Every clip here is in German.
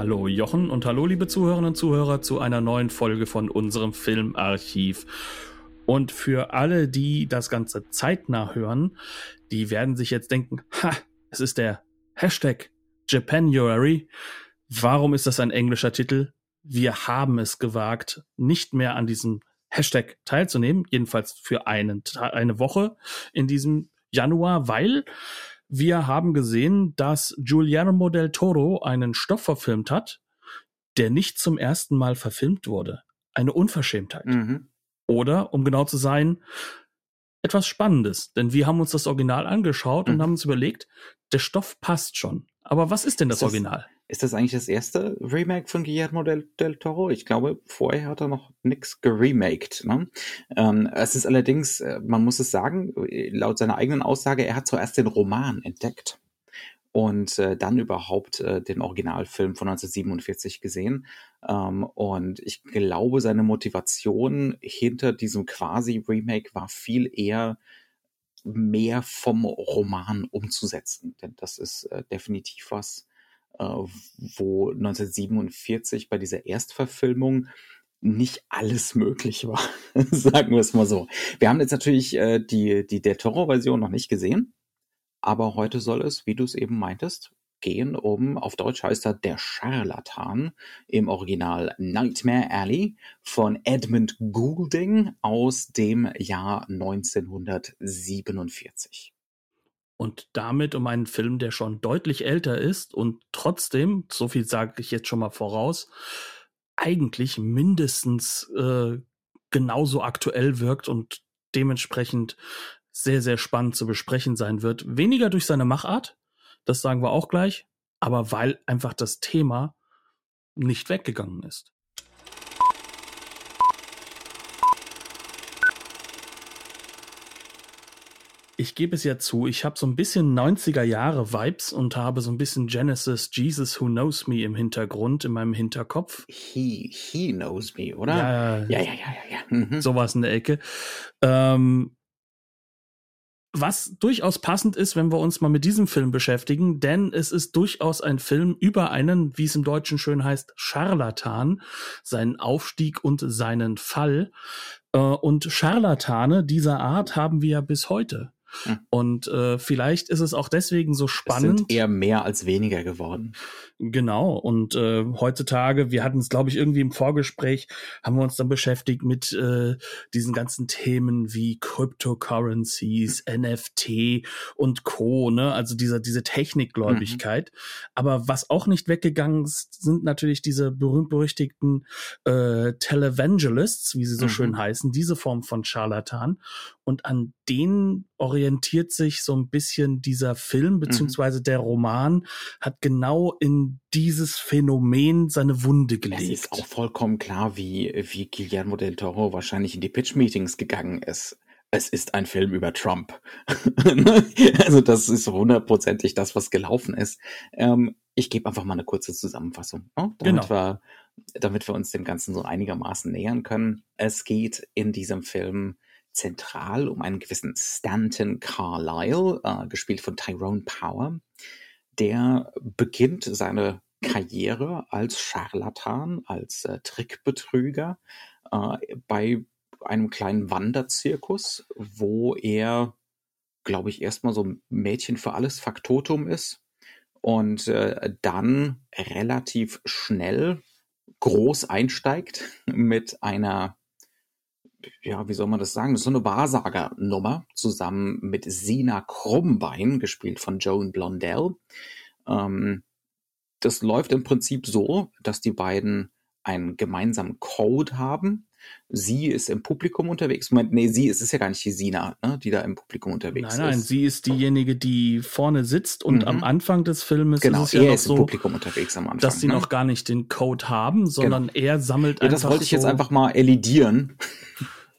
Hallo Jochen und hallo liebe Zuhörerinnen und Zuhörer zu einer neuen Folge von unserem Filmarchiv. Und für alle, die das Ganze zeitnah hören, die werden sich jetzt denken, ha, es ist der Hashtag Japanuary. Warum ist das ein englischer Titel? Wir haben es gewagt, nicht mehr an diesem Hashtag teilzunehmen, jedenfalls für einen, eine Woche in diesem Januar, weil wir haben gesehen, dass Guillermo del Toro einen Stoff verfilmt hat, der nicht zum ersten Mal verfilmt wurde. Eine Unverschämtheit. Mhm. Oder, um genau zu sein, etwas Spannendes. Denn wir haben uns das Original angeschaut mhm. und haben uns überlegt, der Stoff passt schon. Aber was ist denn das, das Original? Ist das eigentlich das erste Remake von Guillermo del, del Toro? Ich glaube, vorher hat er noch nichts geremaked. Ne? Ähm, es ist allerdings, äh, man muss es sagen, laut seiner eigenen Aussage, er hat zuerst den Roman entdeckt und äh, dann überhaupt äh, den Originalfilm von 1947 gesehen. Ähm, und ich glaube, seine Motivation hinter diesem quasi Remake war viel eher mehr vom Roman umzusetzen. Denn das ist äh, definitiv was, äh, wo 1947 bei dieser Erstverfilmung nicht alles möglich war, sagen wir es mal so. Wir haben jetzt natürlich äh, die, die der Terror-Version noch nicht gesehen, aber heute soll es, wie du es eben meintest, gehen um, auf Deutsch heißt er Der Scharlatan, im Original Nightmare Alley von Edmund Goulding aus dem Jahr 1947 und damit um einen Film, der schon deutlich älter ist und trotzdem, so viel sage ich jetzt schon mal voraus, eigentlich mindestens äh, genauso aktuell wirkt und dementsprechend sehr, sehr spannend zu besprechen sein wird. Weniger durch seine Machart, das sagen wir auch gleich, aber weil einfach das Thema nicht weggegangen ist. ich gebe es ja zu, ich habe so ein bisschen 90er Jahre Vibes und habe so ein bisschen Genesis Jesus Who Knows Me im Hintergrund, in meinem Hinterkopf. He, he knows me, oder? Ja, ja, ja, ja, ja. ja. Mhm. Sowas in der Ecke. Ähm, was durchaus passend ist, wenn wir uns mal mit diesem Film beschäftigen, denn es ist durchaus ein Film über einen, wie es im Deutschen schön heißt, Scharlatan, seinen Aufstieg und seinen Fall. Äh, und Scharlatane dieser Art haben wir ja bis heute. Hm. Und äh, vielleicht ist es auch deswegen so spannend. Es sind eher mehr als weniger geworden. Genau. Und äh, heutzutage, wir hatten es, glaube ich, irgendwie im Vorgespräch, haben wir uns dann beschäftigt mit äh, diesen ganzen Themen wie Cryptocurrencies. NFT und Co. Ne? Also dieser diese Technikgläubigkeit. Mhm. Aber was auch nicht weggegangen ist, sind natürlich diese berühmt-berüchtigten äh, Televangelists, wie sie so mhm. schön heißen, diese Form von Charlatan. Und an denen orientiert sich so ein bisschen dieser Film, mhm. beziehungsweise der Roman, hat genau in dieses Phänomen seine Wunde gelegt. Es ist auch vollkommen klar, wie, wie Guillermo del Toro wahrscheinlich in die Pitch-Meetings gegangen ist. Es ist ein Film über Trump. also das ist hundertprozentig das, was gelaufen ist. Ähm, ich gebe einfach mal eine kurze Zusammenfassung, ne? damit, genau. wir, damit wir uns dem Ganzen so einigermaßen nähern können. Es geht in diesem Film zentral um einen gewissen Stanton Carlyle, äh, gespielt von Tyrone Power. Der beginnt seine Karriere als Scharlatan, als äh, Trickbetrüger äh, bei einem kleinen Wanderzirkus, wo er, glaube ich, erstmal so ein Mädchen für alles Faktotum ist und äh, dann relativ schnell groß einsteigt mit einer, ja, wie soll man das sagen, das ist so eine Wahrsagernummer zusammen mit Sina Krummbein, gespielt von Joan Blondell. Ähm, das läuft im Prinzip so, dass die beiden einen gemeinsamen Code haben, Sie ist im Publikum unterwegs. Moment, nee, sie ist, ist ja gar nicht die Sina, ne, die da im Publikum unterwegs nein, ist. Nein, sie ist diejenige, die vorne sitzt und Mhm. am Anfang des Filmes Genau, ist es ja er noch ist im so, Publikum unterwegs am Anfang. dass sie ne? noch gar nicht den Code haben, sondern er sammelt Ja, einfach das wollte ich so, jetzt einfach mal elidieren,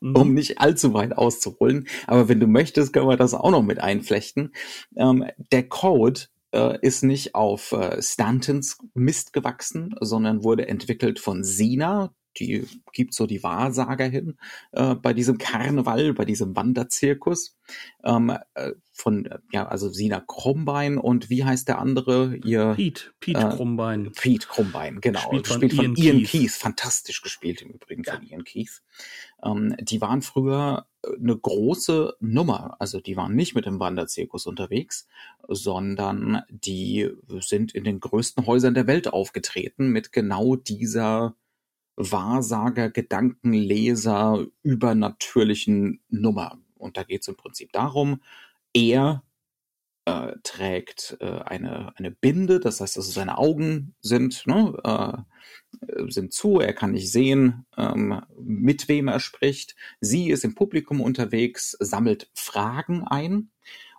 Mhm. um nicht allzu weit auszuholen. Aber wenn du möchtest, können wir das auch noch mit einflechten. Ähm, der Code äh, ist nicht auf äh, Stantons Mist gewachsen, sondern wurde entwickelt von Sina. Die gibt so die Wahrsager hin äh, bei diesem Karneval, bei diesem Wanderzirkus. Ähm, äh, von, ja, also Sina Krumbein und wie heißt der andere? Ihr Pete, Pete Äh, Krummbein. Pete Krumbein, genau. Gespielt von Gespielt von Ian Ian, Keith. Keith. Fantastisch gespielt im Übrigen von Ian Keith. Ähm, die waren früher äh, eine große Nummer. Also die waren nicht mit dem Wanderzirkus unterwegs, sondern die sind in den größten Häusern der Welt aufgetreten mit genau dieser Wahrsager, Gedankenleser, übernatürlichen Nummer. Und da geht es im Prinzip darum, er äh, trägt äh, eine, eine Binde, das heißt, also seine Augen sind, ne, äh, sind zu, er kann nicht sehen, ähm, mit wem er spricht. Sie ist im Publikum unterwegs, sammelt Fragen ein.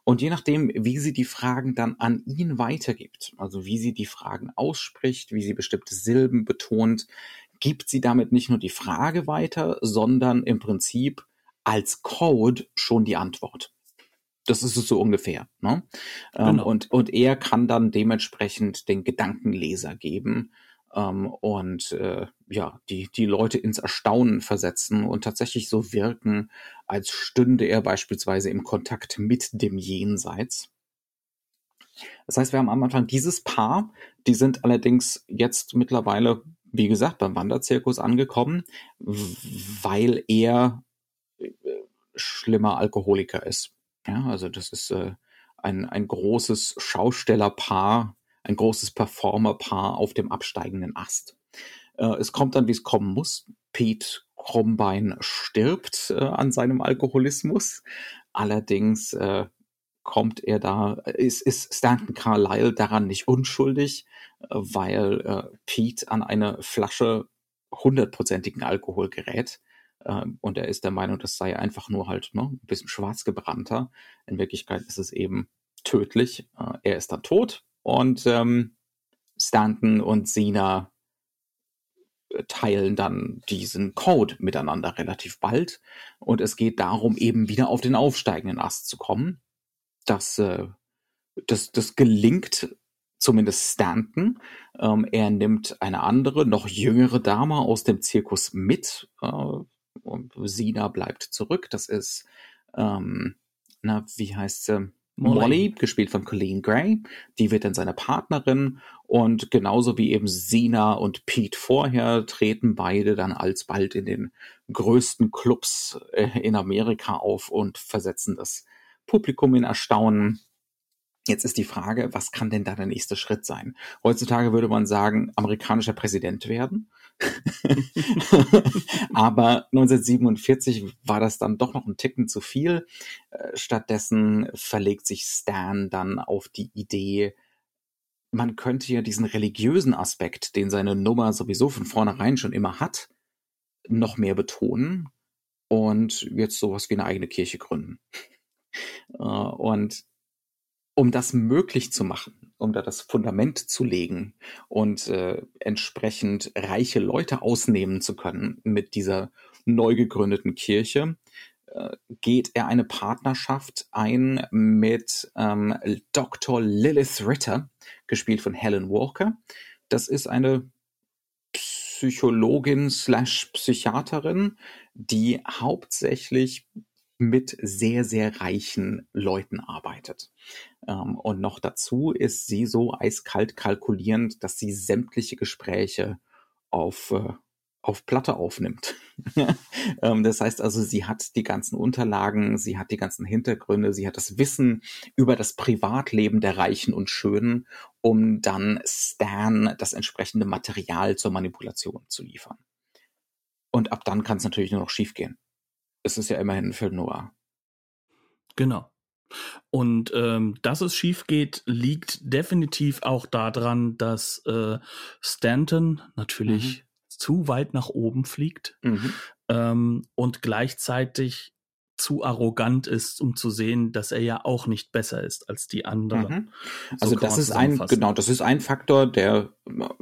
Und je nachdem, wie sie die Fragen dann an ihn weitergibt, also wie sie die Fragen ausspricht, wie sie bestimmte Silben betont, gibt sie damit nicht nur die Frage weiter, sondern im Prinzip als Code schon die Antwort. Das ist es so ungefähr. Ne? Ähm, Genau. und, und er kann dann dementsprechend den Gedankenleser geben ähm, und äh, ja, die, die Leute ins Erstaunen versetzen und tatsächlich so wirken, als stünde er beispielsweise im Kontakt mit dem Jenseits. Das heißt, wir haben am Anfang dieses Paar, die sind allerdings jetzt mittlerweile, wie gesagt, beim Wanderzirkus angekommen, weil er äh, schlimmer Alkoholiker ist. Ja, also das ist äh, ein, ein großes Schaustellerpaar, ein großes Performerpaar auf dem absteigenden Ast. Äh, es kommt dann, wie es kommen muss. Pete Krumbein stirbt äh, an seinem Alkoholismus. Allerdings äh, kommt er da, ist, ist Stanton Carlyle daran nicht unschuldig, äh, weil äh, Pete an eine Flasche hundertprozentigen Alkohol gerät. Ähm, und er ist der Meinung, das sei einfach nur halt ne, ein bisschen schwarz gebrannter. In Wirklichkeit ist es eben tödlich. Äh, er ist dann tot und ähm, Stanton und Sina äh, teilen dann diesen Code miteinander relativ bald. Und es geht darum, eben wieder auf den aufsteigenden Ast zu kommen. Das, äh, das, das gelingt zumindest Stanton. Ähm, er nimmt eine andere, noch jüngere Dame aus dem Zirkus mit. Äh, und Sina bleibt zurück. Das ist, ähm, na, wie heißt sie? Molly. Molly. gespielt von Colleen Gray. Die wird dann seine Partnerin und genauso wie eben Sina und Pete vorher treten beide dann alsbald in den größten Clubs äh, in Amerika auf und versetzen das Publikum in Erstaunen. Jetzt ist die Frage, was kann denn da der nächste Schritt sein? Heutzutage würde man sagen, amerikanischer Präsident werden. Aber 1947 war das dann doch noch ein Ticken zu viel. Äh, Stattdessen verlegt sich Stan dann auf die Idee, man könnte ja diesen religiösen Aspekt, den seine Nummer sowieso von vornherein schon immer hat, noch mehr betonen und jetzt sowas wie eine eigene Kirche gründen. Äh, Und um das möglich zu machen, um da das Fundament zu legen und äh, entsprechend reiche Leute ausnehmen zu können mit dieser neu gegründeten Kirche, äh, geht er eine Partnerschaft ein mit ähm, Dr. Lilith Ritter, gespielt von Helen Walker. Das ist eine Psychologin slash Psychiaterin, die hauptsächlich mit sehr, sehr reichen Leuten arbeitet. Ähm, und noch dazu ist sie so eiskalt kalkulierend, dass sie sämtliche Gespräche auf, äh, auf Platte aufnimmt. ähm, das heißt also, sie hat die ganzen Unterlagen, sie hat die ganzen Hintergründe, sie hat das Wissen über das Privatleben der Reichen und Schönen, um dann Stan das entsprechende Material zur Manipulation zu liefern. Und ab dann kann es natürlich nur noch schiefgehen. Es ist ja immerhin ein Film noir. Genau. Und ähm, dass es schief geht, liegt definitiv auch daran, dass äh, Stanton, natürlich zu weit nach oben fliegt mhm. ähm, und gleichzeitig zu arrogant ist, um zu sehen, dass er ja auch nicht besser ist als die anderen. Mhm. Also so das ist ein, genau, das ist ein Faktor, der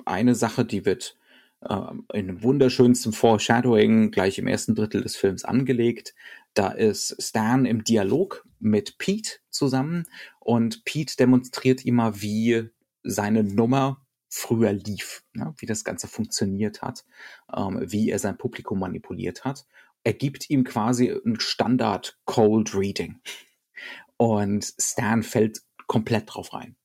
eine Sache, die wird in wunderschönstem Foreshadowing gleich im ersten Drittel des Films angelegt. Da ist Stan im Dialog mit Pete zusammen und Pete demonstriert immer, wie seine Nummer früher lief, ne? wie das Ganze funktioniert hat, ähm, wie er sein Publikum manipuliert hat. Er gibt ihm quasi ein Standard Cold Reading. Und Stan fällt komplett drauf rein.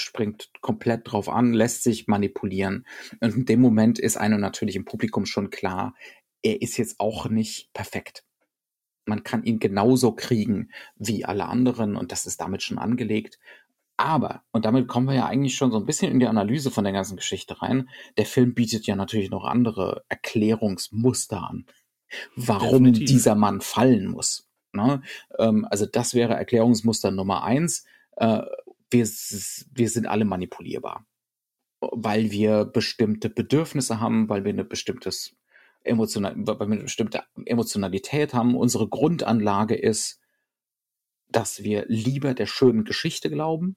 Springt komplett drauf an, lässt sich manipulieren. Und in dem Moment ist einem natürlich im Publikum schon klar, er ist jetzt auch nicht perfekt. Man kann ihn genauso kriegen wie alle anderen und das ist damit schon angelegt. Aber, und damit kommen wir ja eigentlich schon so ein bisschen in die Analyse von der ganzen Geschichte rein, der Film bietet ja natürlich noch andere Erklärungsmuster an, warum Definitiv. dieser Mann fallen muss. Ne? Ähm, also das wäre Erklärungsmuster Nummer eins. Wir, wir sind alle manipulierbar, weil wir bestimmte Bedürfnisse haben, weil wir eine bestimmtes emotional, weil wir eine bestimmte Emotionalität haben. Unsere Grundanlage ist, dass wir lieber der schönen Geschichte glauben,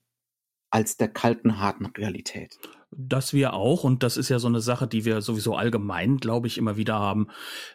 als der kalten, harten Realität. Das wir auch, und das ist ja so eine Sache, die wir sowieso allgemein, glaube ich, immer wieder haben.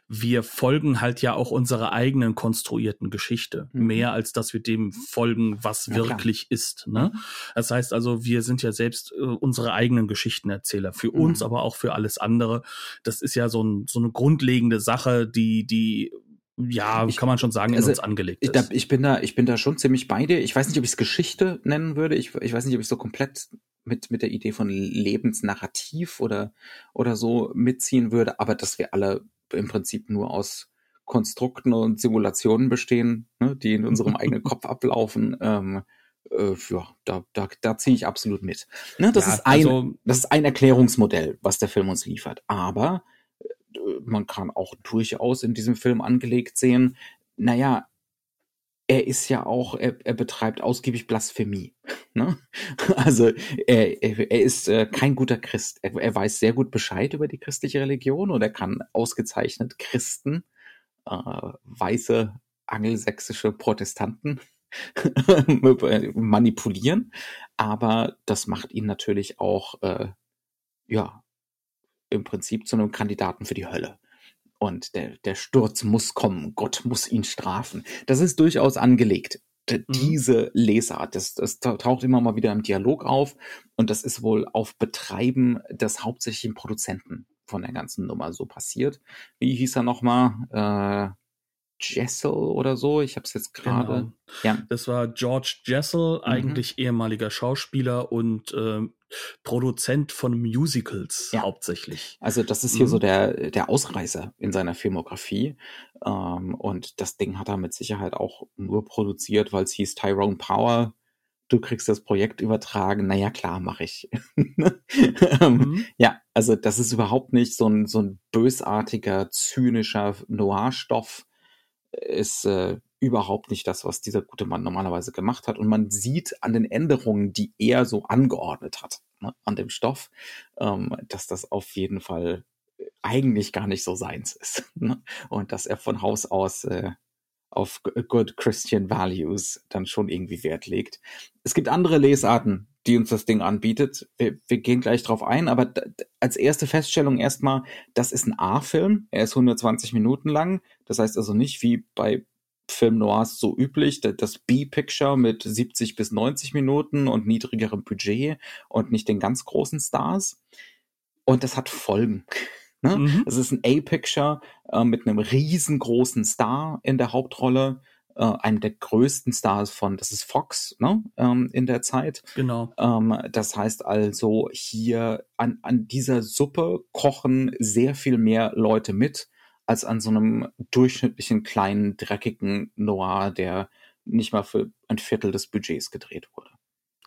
Wir folgen halt ja auch unserer eigenen konstruierten Geschichte, mhm. mehr als dass wir dem folgen, was ja, wirklich klar. ist. Ne? Mhm. Das heißt also, wir sind ja selbst äh, unsere eigenen Geschichtenerzähler, für mhm. uns, aber auch für alles andere. Das ist ja so, ein, so eine grundlegende Sache, die, die ja, ich, kann man schon sagen, in also, uns angelegt ist. Ich, ich, bin da, ich bin da schon ziemlich bei dir. Ich weiß nicht, ob ich es Geschichte nennen würde. Ich, ich weiß nicht, ob ich so komplett mit, mit der Idee von Lebensnarrativ oder, oder so mitziehen würde, aber dass wir alle im Prinzip nur aus Konstrukten und Simulationen bestehen, ne, die in unserem eigenen Kopf ablaufen. Ähm, äh, ja, da, da, da ziehe ich absolut mit. Ne, das, ja, ist ein, also, das ist ein Erklärungsmodell, was der Film uns liefert. Aber man kann auch durchaus in diesem Film angelegt sehen, naja, er ist ja auch, er, er betreibt ausgiebig Blasphemie. Ne? Also er, er, ist äh, kein guter Christ. Er, er weiß sehr gut Bescheid über die christliche Religion und er kann ausgezeichnet Christen, äh, weiße angelsächsische Protestanten manipulieren. Aber das macht ihn natürlich auch äh, ja im Prinzip zu einem Kandidaten für die Hölle. Und der, der Sturz muss kommen, Gott muss ihn strafen. Das ist durchaus angelegt. Mhm. Diese Lesart, das, das taucht immer mal wieder im Dialog auf und das ist wohl auf Betreiben des hauptsächlichen Produzenten von der ganzen Nummer so passiert. Wie hieß er nochmal? Äh, Jessel oder so. Ich habe es jetzt gerade. Genau. Ja. Das war George Jessel, mhm. eigentlich ehemaliger Schauspieler und äh, Produzent von Musicals ja. hauptsächlich. Also das ist hier mhm. so der der Ausreißer in seiner Filmografie ähm, und das Ding hat er mit Sicherheit auch nur produziert, weil es hieß Tyrone Power. Du kriegst das Projekt übertragen. Naja, klar, mache ich. Ähm, mhm. Ja, also das ist überhaupt nicht so ein, so ein bösartiger, zynischer Noir-Stoff, ist äh, überhaupt nicht das, was dieser gute Mann normalerweise gemacht hat. Und man sieht an den Änderungen, die er so angeordnet hat ne, an dem Stoff, ähm, dass das auf jeden Fall eigentlich gar nicht so seins ist. Ne? Und dass er von Haus aus äh, auf Good Christian Values dann schon irgendwie Wert legt. Es gibt andere Lesarten, die uns das Ding anbietet. Wir, wir gehen gleich drauf ein, aber als erste Feststellung erstmal, das ist ein A-Film. Er ist 120 Minuten lang. Das heißt also nicht wie bei Film Noirs so üblich, das B-Picture mit 70 bis 90 Minuten und niedrigerem Budget und nicht den ganz großen Stars. Und das hat Folgen. Ne? Mhm. Es ist ein A-Picture äh, mit einem riesengroßen Star in der Hauptrolle, äh, einem der größten Stars von, das ist Fox, ne? ähm, in der Zeit. Genau. Ähm, das heißt also, hier an, an dieser Suppe kochen sehr viel mehr Leute mit, als an so einem durchschnittlichen kleinen, dreckigen Noir, der nicht mal für ein Viertel des Budgets gedreht wurde.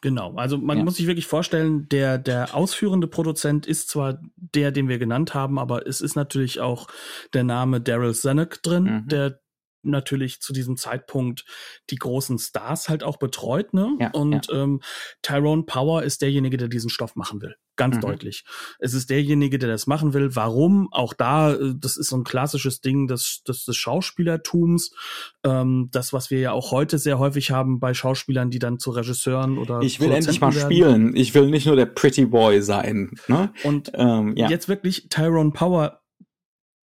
Genau, also man ja. muss sich wirklich vorstellen, der, der ausführende Produzent ist zwar der, den wir genannt haben, aber es ist natürlich auch der Name Daryl Zanuck drin, mhm. der natürlich zu diesem Zeitpunkt die großen Stars halt auch betreut, ne? Ja, und ja. Ähm, Tyrone Power ist derjenige, der diesen Stoff machen will Ganz mhm. deutlich. Es ist derjenige, der das machen will. Warum? Auch da, äh, das ist so ein klassisches Ding des, des, des Schauspielertums. Ähm, das, was wir ja auch heute sehr häufig haben bei Schauspielern, die dann zu Regisseuren oder Ich will endlich mal werden. spielen. Ich will nicht nur der Pretty Boy sein. Ne? Und ähm, ja. jetzt wirklich Tyrone Power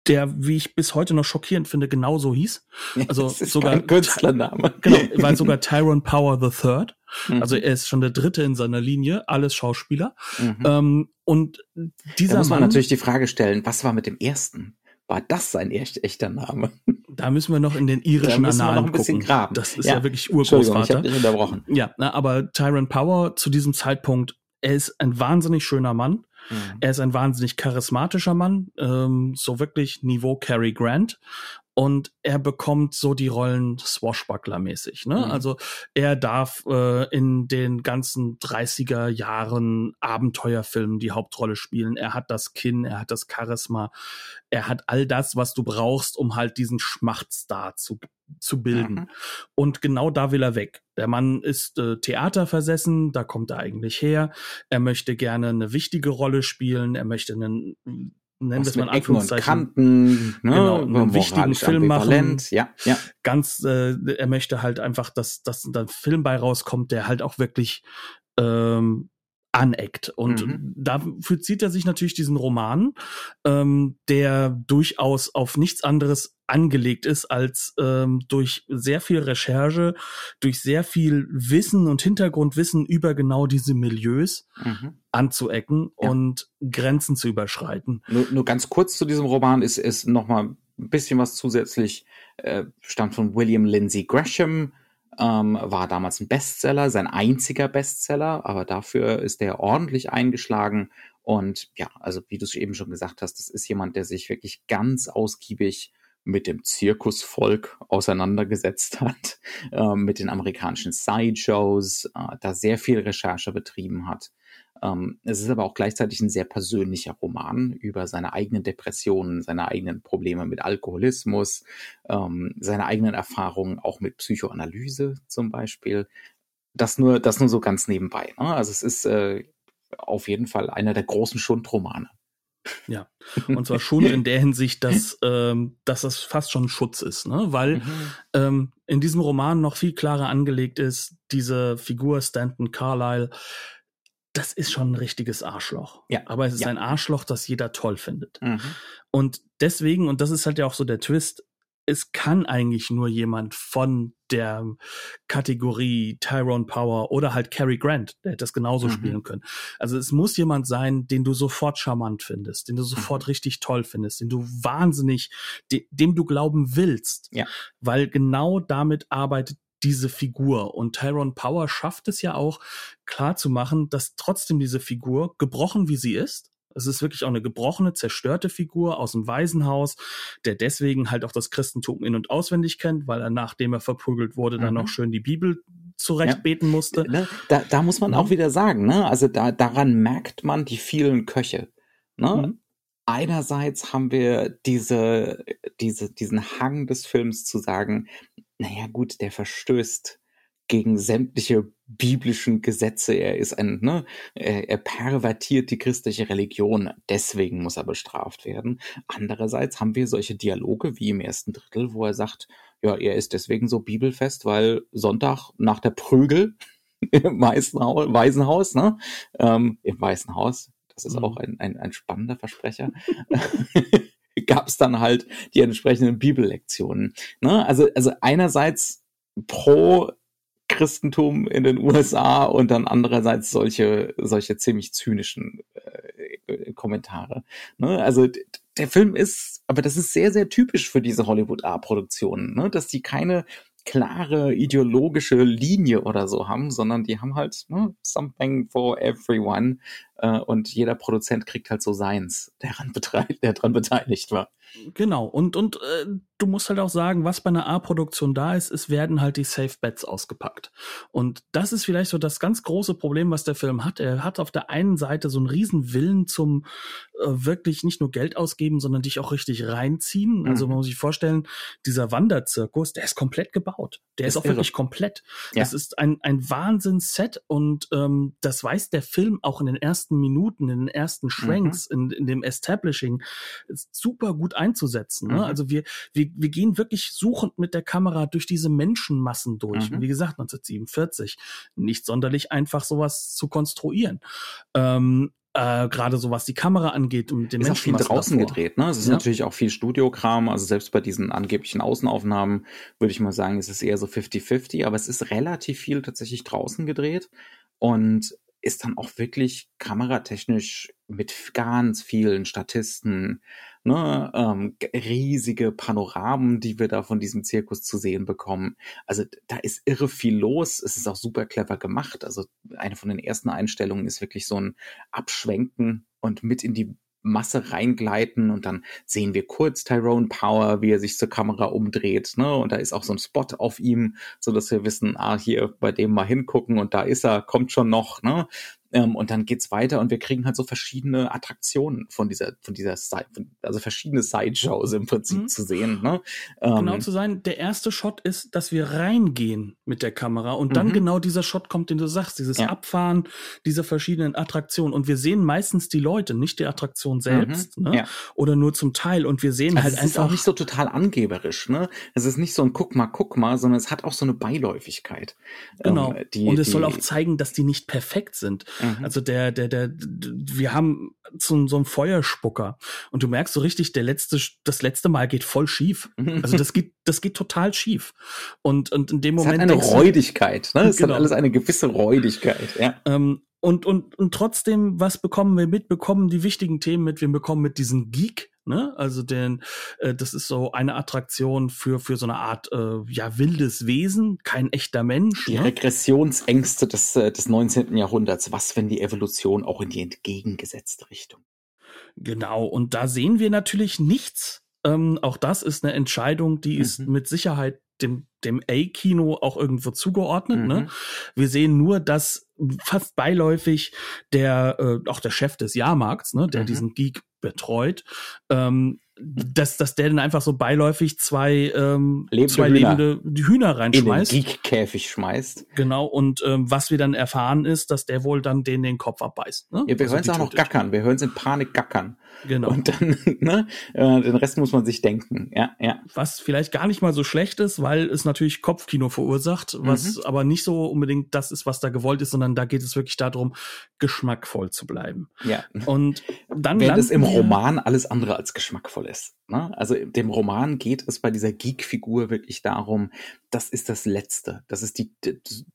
der, wie ich bis heute noch schockierend finde, genauso hieß. Also sogar Künstlername. Genau, weil sogar Tyrone Power the Third. Mhm. Also er ist schon der Dritte in seiner Linie, alles Schauspieler. Mhm. Ähm, und dieser da muss man Mann, natürlich die Frage stellen, was war mit dem ersten? War das sein echt, echter Name? Da müssen wir noch in den irischen da Annalen noch ein bisschen gucken. Graben. Das ist ja, ja wirklich Urgroßvater. Ich dich unterbrochen. Ja, na, aber Tyrone Power zu diesem Zeitpunkt, er ist ein wahnsinnig schöner Mann. Mhm. Er ist ein wahnsinnig charismatischer Mann, ähm, so wirklich Niveau Cary Grant. Und er bekommt so die Rollen Swashbuckler-mäßig. Ne? Mhm. Also er darf äh, in den ganzen 30er Jahren Abenteuerfilmen die Hauptrolle spielen. Er hat das Kinn, er hat das Charisma, er hat all das, was du brauchst, um halt diesen Schmachtstar zu zu bilden. Mhm. Und genau da will er weg. Der Mann ist äh, Theaterversessen, da kommt er eigentlich her. Er möchte gerne eine wichtige Rolle spielen, er möchte einen nennen wir es mal in Anführungszeichen, Kanten, ne? genau, einen wichtigen Film machen. Ja, ja. Ganz, äh, er möchte halt einfach, dass, dass ein Film bei rauskommt, der halt auch wirklich ähm, aneckt. Und mhm. dafür zieht er sich natürlich diesen Roman, ähm, der durchaus auf nichts anderes angelegt ist, als ähm, durch sehr viel Recherche, durch sehr viel Wissen und Hintergrundwissen über genau diese Milieus mhm. anzuecken ja. und Grenzen zu überschreiten. Nur, nur ganz kurz zu diesem Roman ist, ist nochmal ein bisschen was zusätzlich, äh, stammt von William Lindsay Gresham, ähm, war damals ein Bestseller, sein einziger Bestseller, aber dafür ist er ordentlich eingeschlagen. Und ja, also wie du es eben schon gesagt hast, das ist jemand, der sich wirklich ganz ausgiebig mit dem Zirkusvolk auseinandergesetzt hat, äh, mit den amerikanischen Sideshows, äh, da sehr viel Recherche betrieben hat. Ähm, es ist aber auch gleichzeitig ein sehr persönlicher Roman über seine eigenen Depressionen, seine eigenen Probleme mit Alkoholismus, ähm, seine eigenen Erfahrungen auch mit Psychoanalyse zum Beispiel. Das nur, das nur so ganz nebenbei. Ne? Also es ist äh, auf jeden Fall einer der großen Schundromane. Ja, und zwar schon in der Hinsicht, dass, ähm, dass das fast schon Schutz ist, ne? weil mhm. ähm, in diesem Roman noch viel klarer angelegt ist, diese Figur Stanton Carlyle, das ist schon ein richtiges Arschloch. Ja. Aber es ist ja. ein Arschloch, das jeder toll findet. Mhm. Und deswegen, und das ist halt ja auch so der Twist, es kann eigentlich nur jemand von der Kategorie Tyrone Power oder halt Cary Grant, der hätte das genauso mhm. spielen können. Also es muss jemand sein, den du sofort charmant findest, den du sofort mhm. richtig toll findest, den du wahnsinnig, de dem du glauben willst. Ja. Weil genau damit arbeitet diese Figur. Und Tyrone Power schafft es ja auch klar zu machen, dass trotzdem diese Figur, gebrochen wie sie ist, es ist wirklich auch eine gebrochene, zerstörte Figur aus dem Waisenhaus, der deswegen halt auch das Christentum in- und auswendig kennt, weil er, nachdem er verprügelt wurde, mhm. dann noch schön die Bibel zurechtbeten ja. musste. Ne, da, da muss man ja. auch wieder sagen, ne? Also da, daran merkt man die vielen Köche. Ne? Mhm. Einerseits haben wir diese, diese, diesen Hang des Films zu sagen, naja gut, der verstößt gegen sämtliche biblischen Gesetze. Er ist ein, ne, er, er pervertiert die christliche Religion. Deswegen muss er bestraft werden. Andererseits haben wir solche Dialoge wie im ersten Drittel, wo er sagt, ja, er ist deswegen so bibelfest, weil Sonntag nach der Prügel im Waisenhaus, Waisenhaus ne, ähm, im Weißen Haus, das ist mhm. auch ein, ein, ein spannender Versprecher. gab es dann halt die entsprechenden Bibellektionen. Ne? Also, also einerseits pro Christentum in den USA und dann andererseits solche, solche ziemlich zynischen äh, Kommentare. Ne? Also der Film ist, aber das ist sehr, sehr typisch für diese Hollywood-A-Produktionen, ne? dass die keine klare ideologische Linie oder so haben, sondern die haben halt ne, something for everyone äh, und jeder Produzent kriegt halt so seins, der daran, der daran beteiligt war. Genau, und, und äh, du musst halt auch sagen, was bei einer A-Produktion da ist, es werden halt die Safe Bets ausgepackt. Und das ist vielleicht so das ganz große Problem, was der Film hat. Er hat auf der einen Seite so einen riesen Willen zum wirklich nicht nur Geld ausgeben, sondern dich auch richtig reinziehen. Also mhm. man muss sich vorstellen, dieser Wanderzirkus, der ist komplett gebaut. Der ist, ist auch irre. wirklich komplett. Ja. Das ist ein, ein Wahnsinns-Set und ähm, das weiß der Film auch in den ersten Minuten, in den ersten Schwenks, mhm. in, in dem Establishing super gut einzusetzen. Ne? Mhm. Also wir, wir, wir gehen wirklich suchend mit der Kamera durch diese Menschenmassen durch. Mhm. Wie gesagt, 1947. Nicht sonderlich einfach, sowas zu konstruieren. Ähm, äh, gerade so was die Kamera angeht und den ist Menschen auch viel draußen davor. gedreht, ne? Es ist ja. natürlich auch viel Studiokram, also selbst bei diesen angeblichen Außenaufnahmen würde ich mal sagen, es ist eher so 50-50, aber es ist relativ viel tatsächlich draußen gedreht und ist dann auch wirklich kameratechnisch mit ganz vielen Statisten, ne, ähm, riesige Panoramen, die wir da von diesem Zirkus zu sehen bekommen. Also da ist irre viel los. Es ist auch super clever gemacht. Also eine von den ersten Einstellungen ist wirklich so ein Abschwenken und mit in die Masse reingleiten und dann sehen wir kurz Tyrone Power, wie er sich zur Kamera umdreht, ne? Und da ist auch so ein Spot auf ihm, so dass wir wissen, ah, hier bei dem mal hingucken und da ist er, kommt schon noch, ne? Ähm, und dann geht's weiter und wir kriegen halt so verschiedene Attraktionen von dieser, von dieser Side, also verschiedene Sideshows im Prinzip mhm. zu sehen. Ne? Ähm, genau zu sein, der erste Shot ist, dass wir reingehen mit der Kamera und dann mhm. genau dieser Shot kommt, den du sagst, dieses ja. Abfahren dieser verschiedenen Attraktionen. Und wir sehen meistens die Leute, nicht die Attraktion selbst, mhm. ne? Ja. Oder nur zum Teil. Und wir sehen also halt es einfach. Es ist auch nicht so total angeberisch, ne? Es ist nicht so ein Guck mal, guck mal, sondern es hat auch so eine Beiläufigkeit. Genau. Ähm, die, und es die, soll auch zeigen, dass die nicht perfekt sind. Mhm. Also der, der, der, wir haben so, so einen Feuerspucker und du merkst so richtig, der letzte, das letzte Mal geht voll schief. Also das geht, das geht total schief. Und, und in dem Moment. Es hat eine Räudigkeit, ne? Es genau. hat alles eine gewisse Räudigkeit, ja. Ähm, und, und, und trotzdem, was bekommen wir mit? Bekommen die wichtigen Themen mit. Wir bekommen mit diesen Geek, ne? Also den, äh, das ist so eine Attraktion für, für so eine Art, äh, ja, wildes Wesen, kein echter Mensch. Die ne? Regressionsängste des, äh, des 19. Jahrhunderts. Was, wenn die Evolution auch in die entgegengesetzte Richtung? Genau. Und da sehen wir natürlich nichts. Ähm, auch das ist eine Entscheidung, die mhm. ist mit Sicherheit dem, dem A-Kino auch irgendwo zugeordnet. Ne? Mhm. Ne? Wir sehen nur, dass fast beiläufig der, äh, auch der Chef des Jahrmarkts, ne, der mhm. diesen Geek betreut, ähm, dass, dass der dann einfach so beiläufig zwei, ähm, lebende zwei Hühner. lebende Hühner reinschmeißt. In den Geek-Käfig schmeißt. Genau, und ähm, was wir dann erfahren ist, dass der wohl dann den den Kopf abbeißt. Ne? Ja, wir also hören es auch noch gackern, wir hören es in Panik gackern. Genau. Und dann, ne, äh, den Rest muss man sich denken, ja, ja. Was vielleicht gar nicht mal so schlecht ist, weil es natürlich Kopfkino verursacht, was mhm. aber nicht so unbedingt das ist, was da gewollt ist, sondern da geht es wirklich darum, geschmackvoll zu bleiben. Ja. Und dann Während es im Roman alles andere als geschmackvoll ist. Ne? Also dem Roman geht es bei dieser Geek-Figur wirklich darum, das ist das Letzte. Das ist die, die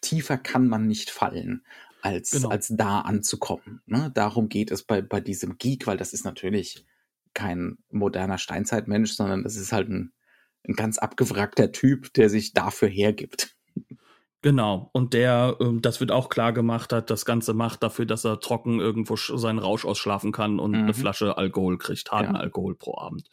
tiefer kann man nicht fallen als, genau. als da anzukommen. Ne? Darum geht es bei, bei diesem Geek, weil das ist natürlich kein moderner Steinzeitmensch, sondern das ist halt ein, ein ganz abgewrackter Typ, der sich dafür hergibt. Genau, und der, ähm, das wird auch klar gemacht hat, das Ganze macht dafür, dass er trocken irgendwo seinen Rausch ausschlafen kann und mhm. eine Flasche Alkohol kriegt, harten ja. Alkohol pro Abend.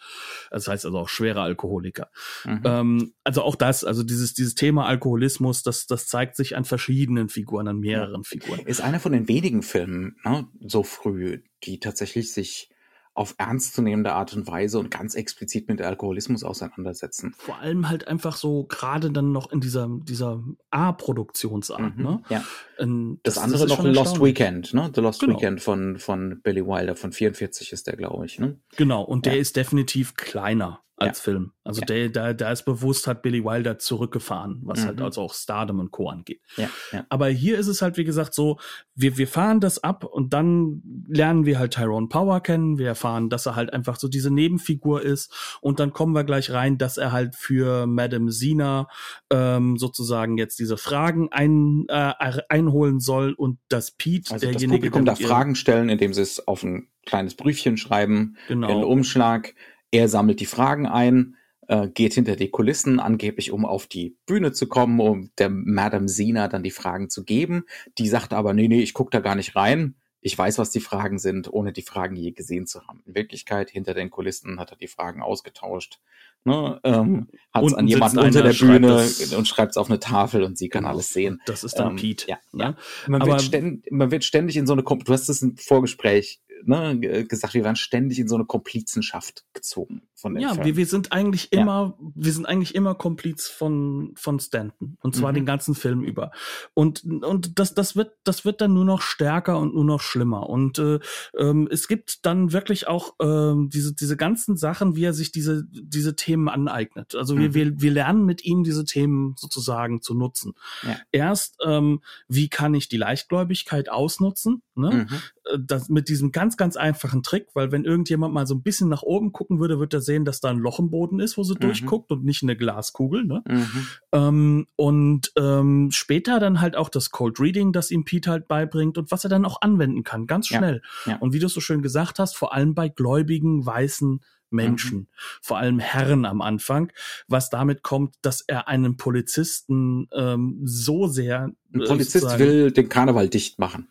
Das heißt also auch schwere Alkoholiker. Mhm. Ähm, also auch das, also dieses, dieses Thema Alkoholismus, das, das zeigt sich an verschiedenen Figuren, an mehreren Figuren. Ist einer von den wenigen Filmen, ne, so früh, die tatsächlich sich auf ernstzunehmende Art und Weise und ganz explizit mit Alkoholismus auseinandersetzen. Vor allem halt einfach so gerade dann noch in dieser dieser A-Produktionsart. Mhm, ne? Ja. Das, das, andere das noch Lost Weekend, ne? The Lost genau. Weekend von von Billy Wilder von 44 ist der, glaube ich. Ne? Genau. Und der ja. ist definitiv kleiner als ja. Film. Also ja. der, da, da ist bewusst, hat Billy Wilder zurückgefahren, was halt mhm. halt also auch Stardom und Co. angeht. Ja, ja. Aber hier ist es halt, wie gesagt, so, wir, wir fahren das ab und dann lernen wir halt Tyrone Power kennen. Wir erfahren, dass er halt einfach so diese Nebenfigur ist. Und dann kommen wir gleich rein, dass er halt für Madame Sina ähm, sozusagen jetzt diese Fragen ein, äh, einholen soll und dass Pete, also derjenige, das Publikum darf Fragen stellen, indem sie es auf ein kleines Briefchen schreiben, genau. in Umschlag er sammelt die Fragen ein, äh, geht hinter die Kulissen, angeblich um auf die Bühne zu kommen, um der Madame Sina dann die Fragen zu geben. Die sagt aber, nee, nee, ich guck da gar nicht rein. Ich weiß, was die Fragen sind, ohne die Fragen je gesehen zu haben. In Wirklichkeit, hinter den Kulissen hat er die Fragen ausgetauscht. Ne, ähm, hat es an jemanden unter der Bühne schreibt und schreibt es auf eine Tafel und sie kann genau. alles sehen. Das ist dann ähm, Pete. Ja, ne? ja. Man, wird ständig, man wird ständig in so eine, du hast es im Vorgespräch ne, gesagt, wir werden ständig in so eine Komplizenschaft gezogen von den Ja, wir, wir sind eigentlich immer, ja. wir sind eigentlich immer Kompliz von, von Stanton. Und zwar mhm. den ganzen Film über. Und, und das, das wird, das wird dann nur noch stärker und nur noch schlimmer. Und äh, ähm, es gibt dann wirklich auch ähm, diese, diese ganzen Sachen, wie er sich diese, diese Themen aneignet. Also wir, mhm. wir, wir lernen mit ihm diese Themen sozusagen zu nutzen. Ja. Erst, ähm, wie kann ich die Leichtgläubigkeit ausnutzen? Ne? Mhm. Äh, das mit diesem ganz, ganz einfachen Trick, weil wenn irgendjemand mal so ein bisschen nach oben gucken würde, wird er sehen, dass da ein Loch im Boden ist, wo sie mhm. durchguckt und nicht eine Glaskugel. Ne? Mhm. Ähm, und ähm, später dann halt auch das Cold Reading, das ihm Pete halt beibringt und was er dann auch anwenden kann, ganz schnell. Ja. Ja. Und wie du es so schön gesagt hast, vor allem bei gläubigen, weißen Menschen, mhm. vor allem Herren am Anfang, was damit kommt, dass er einen Polizisten ähm, so sehr. Ein Polizist will den Karneval dicht machen.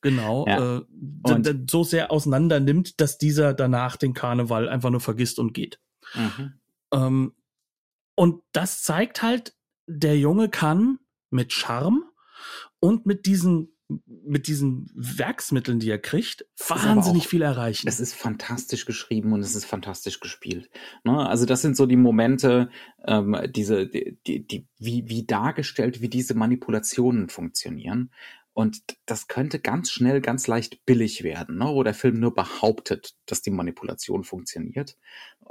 Genau, ja. äh, so sehr auseinander nimmt, dass dieser danach den Karneval einfach nur vergisst und geht. Mhm. Ähm, und das zeigt halt, der Junge kann mit Charme und mit diesen mit diesen Werksmitteln, die er kriegt, wahnsinnig auch, viel erreichen. Es ist fantastisch geschrieben und es ist fantastisch gespielt. Ne? Also das sind so die Momente, ähm, diese, die, die, die, wie, wie dargestellt, wie diese Manipulationen funktionieren. Und das könnte ganz schnell ganz leicht billig werden, ne? wo der Film nur behauptet, dass die Manipulation funktioniert.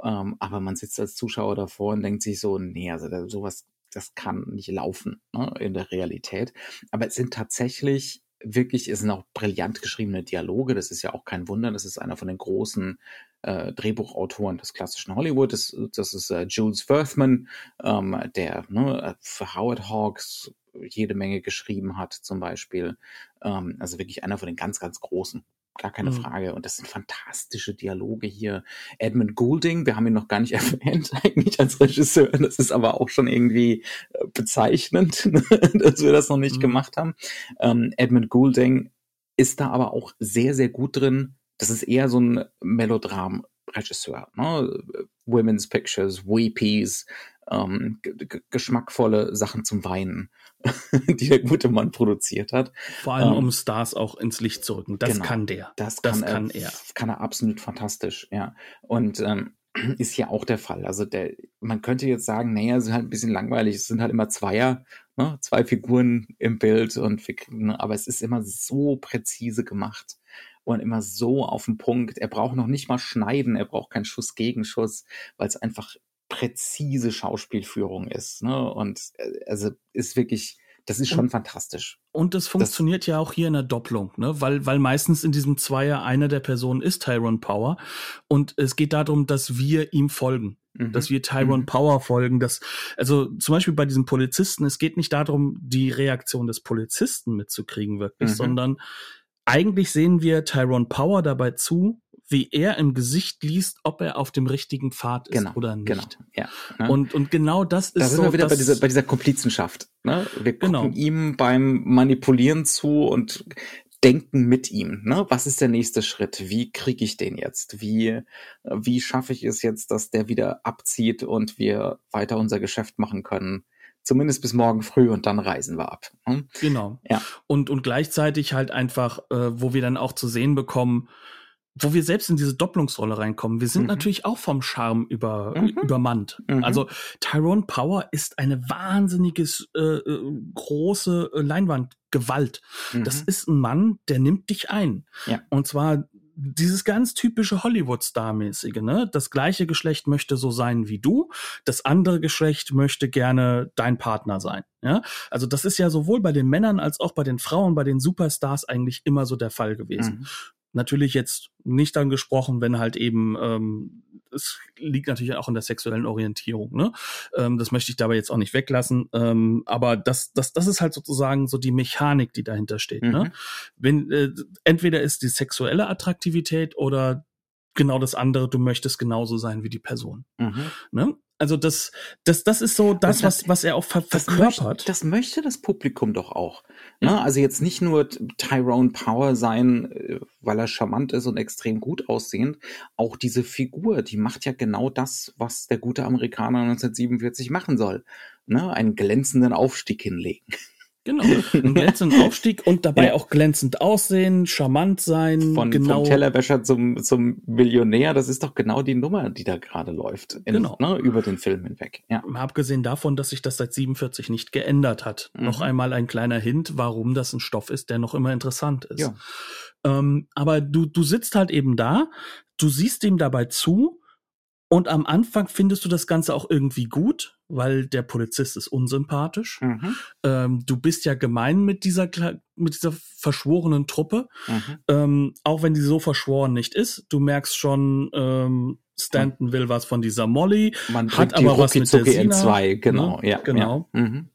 Ähm, aber man sitzt als Zuschauer davor und denkt sich so, nee, also da, sowas, das kann nicht laufen ne? in der Realität. Aber es sind tatsächlich wirklich, es sind auch brillant geschriebene Dialoge. Das ist ja auch kein Wunder. Das ist einer von den großen äh, Drehbuchautoren des klassischen Hollywood. Das, das ist äh, Jules Firthman, ähm, der ne, Howard Hawks jede Menge geschrieben hat, zum Beispiel. Ähm, also wirklich einer von den ganz, ganz großen. Gar keine mhm. Frage. Und das sind fantastische Dialoge hier. Edmund Goulding, wir haben ihn noch gar nicht erwähnt, eigentlich als Regisseur. Das ist aber auch schon irgendwie äh, bezeichnend, dass wir das noch nicht mhm. gemacht haben. Ähm, Edmund Goulding ist da aber auch sehr, sehr gut drin. Das ist eher so ein Melodram-Regisseur. Ne? Women's Pictures, Weepies, ähm, geschmackvolle Sachen zum Weinen, die der gute Mann produziert hat. Vor allem, ähm, um Stars auch ins Licht zu rücken. Das genau, kann der. Das kann, das kann er, er. Kann er absolut fantastisch, ja. Und ähm, ist hier auch der Fall. Also der, man könnte jetzt sagen, naja, es ist halt ein bisschen langweilig, es sind halt immer Zweier, ne? zwei Figuren im Bild und ne? aber es ist immer so präzise gemacht und immer so auf den Punkt. Er braucht noch nicht mal schneiden, er braucht keinen Schuss Gegenschuss, weil es einfach präzise Schauspielführung ist. Ne? Und äh, also ist wirklich, das ist schon und, fantastisch. Und das funktioniert das, ja auch hier in der Doppelung, ne? Weil, weil meistens in diesem Zweier einer der Personen ist Tyrone Power. Und es geht darum, dass wir ihm folgen. Mhm. Dass wir Tyrone mhm. Power folgen. Dass, also zum Beispiel bei diesem Polizisten, es geht nicht darum, die Reaktion des Polizisten mitzukriegen, wirklich, mhm. sondern eigentlich sehen wir Tyrone Power dabei zu, wie er im Gesicht liest, ob er auf dem richtigen Pfad ist genau, oder nicht. Genau, ja, ne? und, und genau das ist da sind so, wir wieder bei dieser, bei dieser Komplizenschaft. Ne? Wir gucken genau. ihm beim Manipulieren zu und denken mit ihm. Ne? Was ist der nächste Schritt? Wie kriege ich den jetzt? Wie, wie schaffe ich es jetzt, dass der wieder abzieht und wir weiter unser Geschäft machen können? Zumindest bis morgen früh und dann reisen wir ab. Ne? Genau. Ja. Und, und gleichzeitig halt einfach, äh, wo wir dann auch zu sehen bekommen, wo wir selbst in diese Doppelungsrolle reinkommen. Wir sind mhm. natürlich auch vom Charme über, mhm. übermannt. Mhm. Also Tyrone Power ist eine wahnsinniges äh, äh große äh, Leinwandgewalt. Das mhm. ist ein Mann, der nimmt dich ein. Ja. Und zwar dieses ganz typische Hollywood-Star-mäßige, ne? Das gleiche Geschlecht möchte so sein wie du, das andere Geschlecht möchte gerne dein Partner sein, ja? Also das ist ja sowohl bei den Männern als auch bei den Frauen, bei den Superstars eigentlich immer so der Fall gewesen. Mhm. Natürlich jetzt nicht dann gesprochen, wenn halt eben, ähm, es liegt natürlich auch in der sexuellen Orientierung, ne? Ähm, das möchte ich dabei jetzt auch nicht weglassen. Ähm, aber das, das, das ist halt sozusagen so die Mechanik, die dahinter steht. Ne? Mhm. Ne? Wenn, äh, entweder ist die sexuelle Attraktivität oder genau das andere, du möchtest genauso sein wie die Person. Mhm. Ne? Also das, das, das ist so das, das was, was er auch ver das verkörpert. Möchte, das möchte das Publikum doch auch. Ne? Mhm. Also jetzt nicht nur Tyrone Power sein, äh, weil er charmant ist und extrem gut aussehend. Auch diese Figur, die macht ja genau das, was der gute Amerikaner 1947 machen soll. Ne? Einen glänzenden Aufstieg hinlegen. Genau, einen glänzenden Aufstieg und dabei ja. auch glänzend aussehen, charmant sein. Von, genau. Vom Tellerwäscher zum, zum Millionär, das ist doch genau die Nummer, die da gerade läuft. In, genau. Ne, über den Film hinweg. Ja. Abgesehen davon, dass sich das seit 47 nicht geändert hat. Mhm. Noch einmal ein kleiner Hint, warum das ein Stoff ist, der noch immer interessant ist. Ja. Ähm, aber du, du sitzt halt eben da, du siehst ihm dabei zu und am Anfang findest du das Ganze auch irgendwie gut, weil der Polizist ist unsympathisch. Mhm. Ähm, du bist ja gemein mit dieser, mit dieser verschworenen Truppe, mhm. ähm, auch wenn die so verschworen nicht ist. Du merkst schon, ähm, Stanton will was von dieser Molly, Man hat aber was mit der Sina. N2, genau, ne? ja, genau. Ja. Mhm.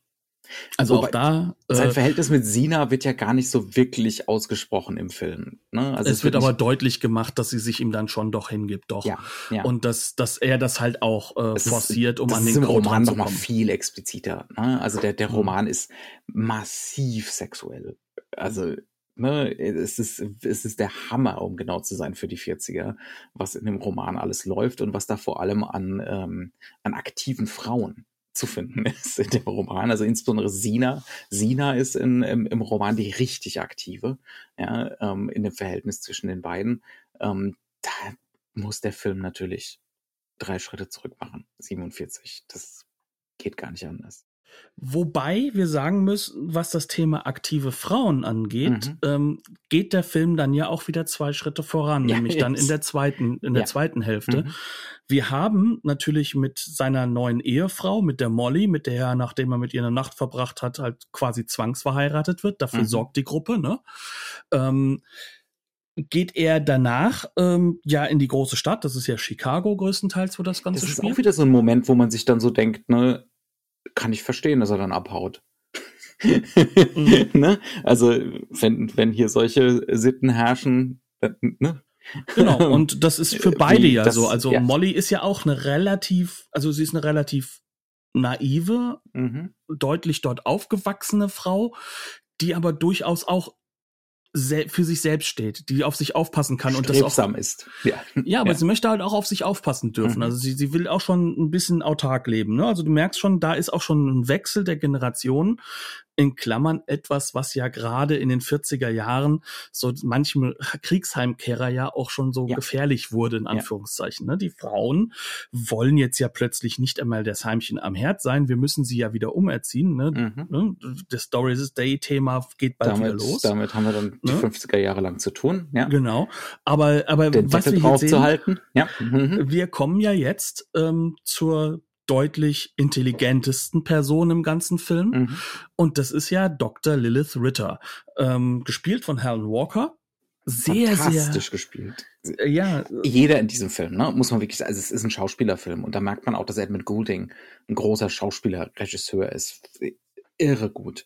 Also Wobei, auch da. Äh, sein Verhältnis mit Sina wird ja gar nicht so wirklich ausgesprochen im Film. Ne? Also es, es wird, aber deutlich gemacht, dass sie sich ihm dann schon doch hingibt, doch. Ja, ja. Und dass, dass er das halt auch äh, forciert, um an den Code Roman noch mal viel expliziter. Ne? Also der, der mhm. Roman ist massiv sexuell. Also Ne, es ist, es ist der Hammer, um genau zu sein, für die 40er, was in dem Roman alles läuft und was da vor allem an, ähm, an aktiven Frauen zu finden ist in dem Roman. Also insbesondere Sina. Sina ist in, im, im Roman die richtig aktive, ja, ähm, in dem Verhältnis zwischen den beiden. Ähm, da muss der Film natürlich drei Schritte zurück machen. 47. Das geht gar nicht anders. Wobei wir sagen müssen, was das Thema aktive Frauen angeht, mhm. ähm, geht der Film dann ja auch wieder zwei Schritte voran, ja, nämlich jetzt. dann in der zweiten, in der ja. zweiten Hälfte. Mhm. Wir haben natürlich mit seiner neuen Ehefrau, mit der Molly, mit der er, nachdem er mit ihr eine Nacht verbracht hat, halt quasi zwangsverheiratet wird. Dafür mhm. sorgt die Gruppe, ne? Ähm, geht er danach ähm, ja in die große Stadt, das ist ja Chicago größtenteils, wo das Ganze spielt. Das ist auch wieder so ein Moment, wo man sich dann so denkt, ne, kann ich verstehen, dass er dann abhaut. mhm. ne? Also, wenn, wenn hier solche Sitten herrschen, ne? Genau, und das ist für beide Wie, ja das, so. Also ja. Molly ist ja auch eine relativ, also sie ist eine relativ naive, mhm. deutlich dort aufgewachsene Frau, die aber durchaus auch für sich selbst steht, die auf sich aufpassen kann und das auch ist. Ja, ja aber ja. sie möchte halt auch auf sich aufpassen dürfen. Mhm. Also sie, sie will auch schon ein bisschen autark leben. Ne? Also du merkst schon, da ist auch schon ein Wechsel der Generationen in Klammern etwas, was ja gerade in den 40er Jahren so manchem Kriegsheimkehrer ja auch schon so ja. gefährlich wurde, in Anführungszeichen. Ja. Ne? Die Frauen wollen jetzt ja plötzlich nicht einmal das Heimchen am Herd sein, wir müssen sie ja wieder umerziehen. Ne? Mhm. Ne? Das Stories Day-Thema geht bald damit, wieder los. Damit haben wir dann die 50er ne? Jahre lang zu tun. Ja. Genau. Aber, aber Den was Deckel wir jetzt sehen, ja. Mhm. wir kommen ja jetzt ähm, zur deutlich intelligentesten Person im ganzen Film. Mhm. Und das ist ja Dr. Lilith Ritter, ähm, gespielt von Helen Walker. Sehr, Fantastisch sehr gespielt. Ja. Jeder in diesem Film, ne, muss man wirklich sagen, also es ist ein Schauspielerfilm und da merkt man auch, dass Edmund Goulding ein großer Schauspieler, Regisseur ist. Irre gut.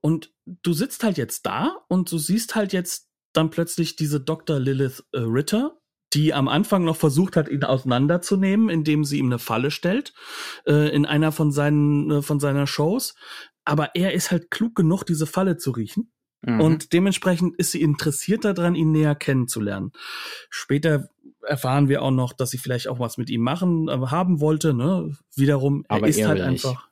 Und du sitzt halt jetzt da und du siehst halt jetzt dann plötzlich diese Dr. Lilith äh, Ritter, die am Anfang noch versucht hat, ihn auseinanderzunehmen, indem sie ihm eine Falle stellt äh, in einer von seinen äh, von seiner Shows. Aber er ist halt klug genug, diese Falle zu riechen. Mhm. Und dementsprechend ist sie interessiert daran, ihn näher kennenzulernen. Später erfahren wir auch noch, dass sie vielleicht auch was mit ihm machen äh, haben wollte. Ne? Wiederum, er aber ist halt einfach.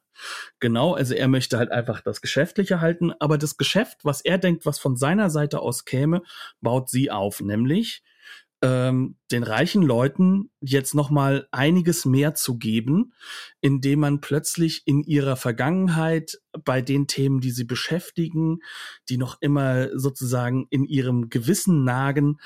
Genau, also er möchte halt einfach das Geschäftliche halten, aber das Geschäft, was er denkt, was von seiner Seite aus käme, baut sie auf, nämlich ähm, den reichen Leuten jetzt noch mal einiges mehr zu geben, indem man plötzlich in ihrer Vergangenheit bei den Themen, die sie beschäftigen, die noch immer sozusagen in ihrem Gewissen nagen,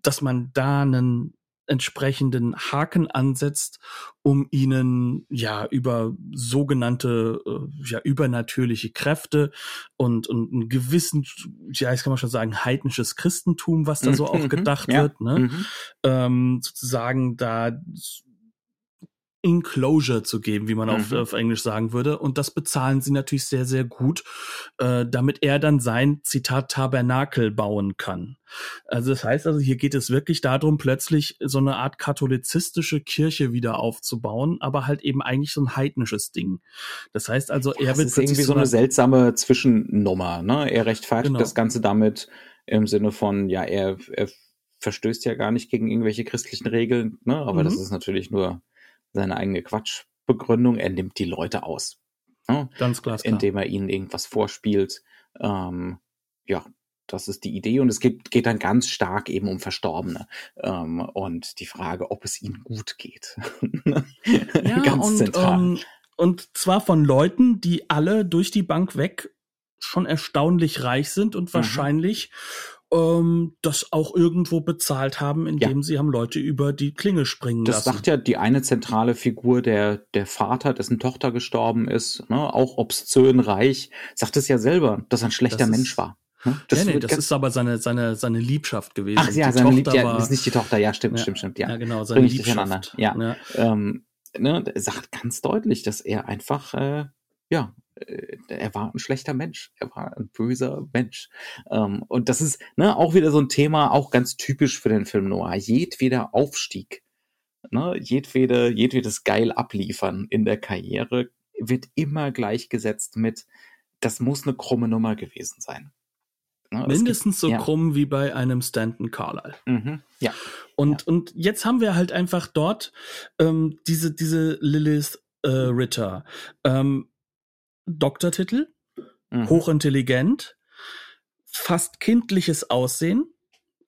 dass man da einen entsprechenden Haken ansetzt, um ihnen ja über sogenannte äh, ja übernatürliche Kräfte und und einen gewissen ja jetzt kann man schon sagen heidnisches Christentum, was da so mhm, auch gedacht ja. wird, ne? Mhm. Ähm, sozusagen da Enclosure zu geben, wie man mhm. auf, auf, Englisch sagen würde. Und das bezahlen sie natürlich sehr, sehr gut, äh, damit er dann sein Zitat Tabernakel bauen kann. Also das heißt also, hier geht es wirklich darum, plötzlich so eine Art katholizistische Kirche wieder aufzubauen, aber halt eben eigentlich so ein heidnisches Ding. Das heißt also, er das wird ist irgendwie so eine seltsame Zwischennummer. Ne? Er rechtfertigt genau. das Ganze damit im Sinne von, ja, er, er verstößt ja gar nicht gegen irgendwelche christlichen Regeln, ne? aber mhm. das ist natürlich nur seine eigene Quatschbegründung. Er nimmt die Leute aus. Ne? Ganz klar. Indem er ihnen irgendwas vorspielt. Ähm, ja, das ist die Idee und es geht, geht dann ganz stark eben um Verstorbene ähm, und die Frage, ob es ihnen gut geht. ja, ganz und, zentral. Ähm, und zwar von Leuten, die alle durch die Bank weg schon erstaunlich reich sind und mhm. Ähm, das auch irgendwo bezahlt haben, indem ja. sie haben Leute über die Klinge springen das lassen. Das sagt ja die eine zentrale Figur, der, der Vater, dessen Tochter gestorben ist, ne, auch obszön reich, sagt es ja selber, dass er ein schlechter Mensch war. Ne? Das, nee, nee, das ist aber seine, seine, seine Liebschaft gewesen. Ach ja, die seine Liebschaft, ja, ist nicht die Tochter, ja, stimmt, ja, stimmt, stimmt, ja. Ja, genau, seine Liebschaft. Ja, ja. Ähm, ne, sagt ganz deutlich, dass er einfach, äh, ja, äh, er war ein schlechter Mensch, er war ein böser Mensch. Ähm, und das ist ne, auch wieder so ein Thema, auch ganz typisch für den Film Noir. Jedweder Aufstieg, ne, jedwede, jedwedes geil abliefern in der Karriere wird immer gleichgesetzt mit, das muss eine krumme Nummer gewesen sein. Ne, Mindestens gibt, so ja. krumm wie bei einem Stanton Carlyle. Mhm, ja. Und, ja. und jetzt haben wir halt einfach dort ähm, diese, diese Lilith äh, Ritter. Ähm, Doktortitel, mhm. hochintelligent, fast kindliches Aussehen,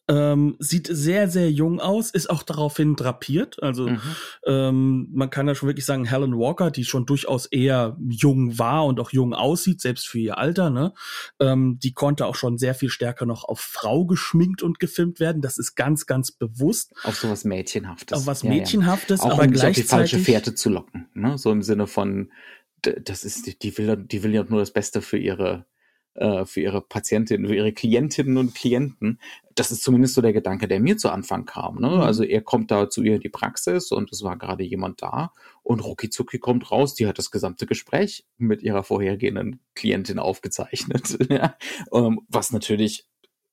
ähm, sieht sehr, sehr jung aus, ist auch daraufhin drapiert. Also mhm. ähm, man kann ja schon wirklich sagen, Helen Walker, die schon durchaus eher jung war und auch jung aussieht, selbst für ihr Alter, ne? Ähm, die konnte auch schon sehr viel stärker noch auf Frau geschminkt und gefilmt werden. Das ist ganz, ganz bewusst. Auf sowas Mädchenhaftes. Auf was ja, Mädchenhaftes, ja. Auch aber um gleichzeitig. Auf die falsche Fährte zu locken, ne? So im Sinne von, das ist, die will, die will ja nur das Beste für ihre, äh, für ihre Patientinnen, für ihre Klientinnen und Klienten. Das ist zumindest so der Gedanke, der mir zu Anfang kam. Ne? Mhm. Also er kommt da zu ihr in die Praxis und es war gerade jemand da und rucki zucki kommt raus, die hat das gesamte Gespräch mit ihrer vorhergehenden Klientin aufgezeichnet. ja? ähm, was natürlich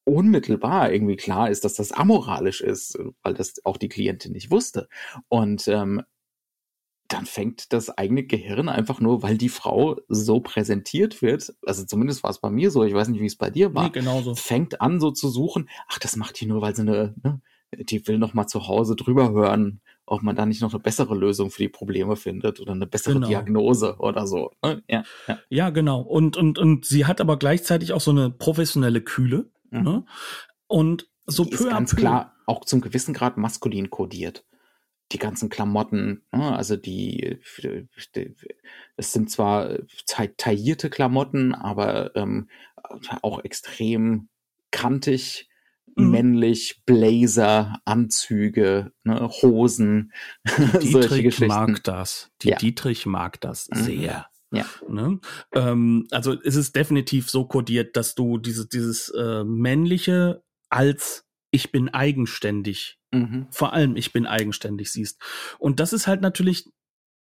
unmittelbar irgendwie klar ist, dass das amoralisch ist, weil das auch die Klientin nicht wusste. Und ähm, dann fängt das eigene Gehirn einfach nur, weil die Frau so präsentiert wird, also zumindest war es bei mir so, ich weiß nicht, wie es bei dir war, nee, genauso. fängt an so zu suchen, ach, das macht die nur, weil sie eine, ne, die will noch mal zu Hause drüber hören, ob man da nicht noch eine bessere Lösung für die Probleme findet oder eine bessere genau. Diagnose oder so. Ne? Ja, ja. ja, genau. Und, und, und sie hat aber gleichzeitig auch so eine professionelle Kühle. Mhm. Ne? Und so die peu ist ganz peu. klar auch zum gewissen Grad maskulin kodiert die ganzen Klamotten, ne? also die, es sind zwar taillierte Klamotten, aber ähm, auch extrem kantig, mhm. männlich, Blazer, Anzüge, ne? Hosen, Dietrich mag das. Die ja. Dietrich mag das mhm. sehr. Ja. Ne? Ähm, also ist es definitiv so kodiert, dass du diese, dieses äh, männliche als ich bin eigenständig. Mhm. Vor allem ich bin eigenständig siehst. Und das ist halt natürlich,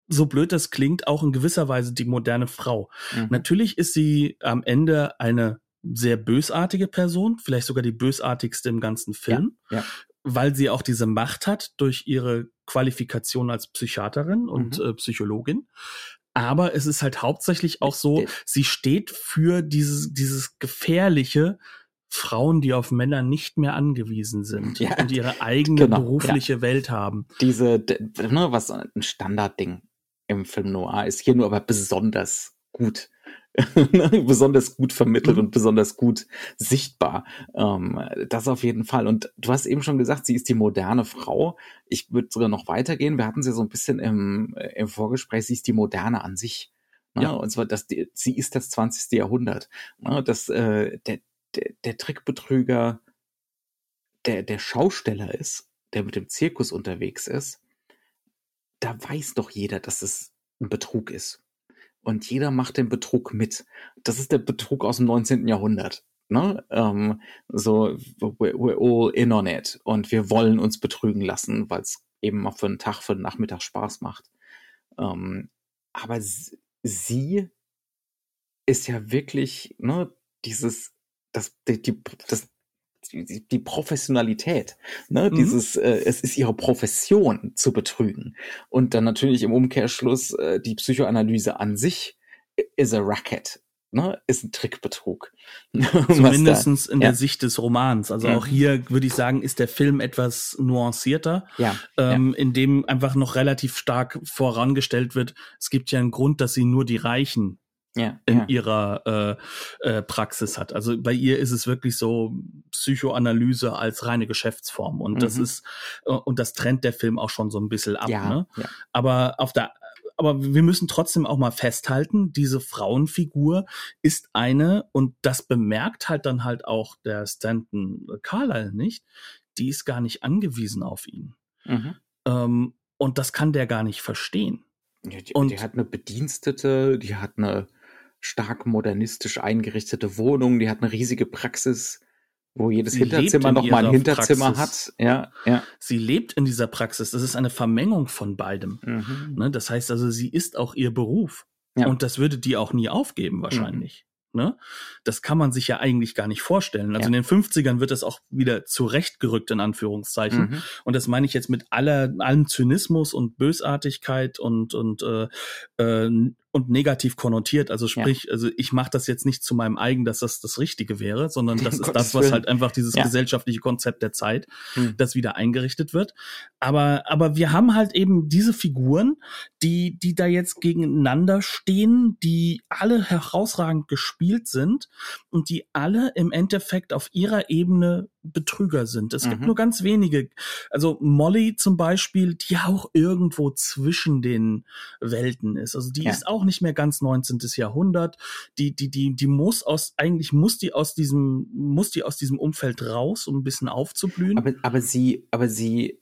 so blöd das klingt, auch in gewisser Weise die moderne Frau. Mhm. Natürlich ist sie am Ende eine sehr bösartige Person, vielleicht sogar die bösartigste im ganzen Film, ja, ja. weil sie auch diese Macht hat durch ihre Qualifikation als Psychiaterin und mhm. äh, Psychologin. Aber es ist halt hauptsächlich auch so, sie steht für dieses, dieses gefährliche, Frauen, die auf Männer nicht mehr angewiesen sind ja, und ihre eigene genau, berufliche ja. Welt haben. Diese, ne, was ein Standardding im Film Noir ist hier nur aber besonders gut. besonders gut vermittelt mhm. und besonders gut sichtbar. Ähm, das auf jeden Fall. Und du hast eben schon gesagt, sie ist die moderne Frau. Ich würde sogar noch weitergehen. Wir hatten sie so ein bisschen im, im Vorgespräch. Sie ist die moderne an sich. Ne? Ja. Und zwar, dass die, sie ist das 20. Jahrhundert. Ne? Das, äh, der, der, Trickbetrüger der, der Schausteller ist, der mit dem Zirkus unterwegs ist, da weiß doch jeder, dass es ein Betrug ist. Und jeder macht den Betrug mit. Das ist der Betrug aus dem 19. Jahrhundert. Ne? Ähm, so, we're, we're all in on it. Und wir wollen uns betrügen lassen, weil es eben mal für einen Tag, für einen Nachmittag Spaß macht. Ähm, aber sie ist ja wirklich, ne, dieses das, die, die, das, die, die Professionalität, ne? Mhm. dieses, äh, es ist ihre Profession zu betrügen. Und dann natürlich im Umkehrschluss äh, die Psychoanalyse an sich is a racket. Ne, ist ein Trickbetrug. Zumindestens in der ja. Sicht des Romans. Also mhm. auch hier würde ich sagen, ist der Film etwas nuancierter, ja, ähm, ja. in dem einfach noch relativ stark vorangestellt wird. Es gibt ja einen Grund, dass sie nur die Reichen ja, in ja. ihrer äh, äh, Praxis hat. Also bei ihr ist es wirklich so Psychoanalyse als reine Geschäftsform und das Mhm. ist äh, und das trennt der Film auch schon so ein bisschen ab. ja, Ne? Aber auf der aber wir müssen trotzdem auch mal festhalten, diese Frauenfigur ist eine, und das bemerkt halt dann halt auch der Stanton Carlyle nicht, die ist gar nicht angewiesen auf ihn. Mhm. Ähm, und das kann der gar nicht verstehen. Ja, die, Und- die hat eine Bedienstete, die hat eine stark modernistisch eingerichtete Wohnung, die hat eine riesige Praxis, wo jedes Sie Hinterzimmer in noch mal ein Hinterzimmer Praxis. hat. Ja, ja. Sie lebt in dieser Praxis. Das ist eine Vermengung von beidem. Mhm. Ne? Das heißt also, sie ist auch ihr Beruf. Ja. Und das würde die auch nie aufgeben, wahrscheinlich. Ne? Das kann man sich ja eigentlich gar nicht vorstellen. Also Ja. in den 50ern wird das auch wieder zurechtgerückt, in Anführungszeichen. Mhm. Und das meine ich jetzt mit aller, allem Zynismus und Bösartigkeit und, und, äh, äh, und negativ konnotiert. Also sprich, also ich mache das jetzt nicht zu meinem eigen, dass das das Richtige wäre, sondern das ist das, was halt einfach dieses Ja. gesellschaftliche Konzept der Zeit, Mhm. das wieder eingerichtet wird. Aber, aber wir haben halt eben diese Figuren, die, die da jetzt gegeneinander stehen, die alle herausragend gespielt sind und die alle im Endeffekt auf ihrer Ebene Betrüger sind. Es gibt Mhm. nur ganz wenige. Also Molly zum Beispiel, die auch irgendwo zwischen den Welten ist. Also die Ja. ist auch nicht mehr ganz 19. Jahrhundert. Die, die, die, die muss aus, eigentlich muss die aus diesem, muss die aus diesem Umfeld raus, um ein bisschen aufzublühen. Aber, aber sie, aber sie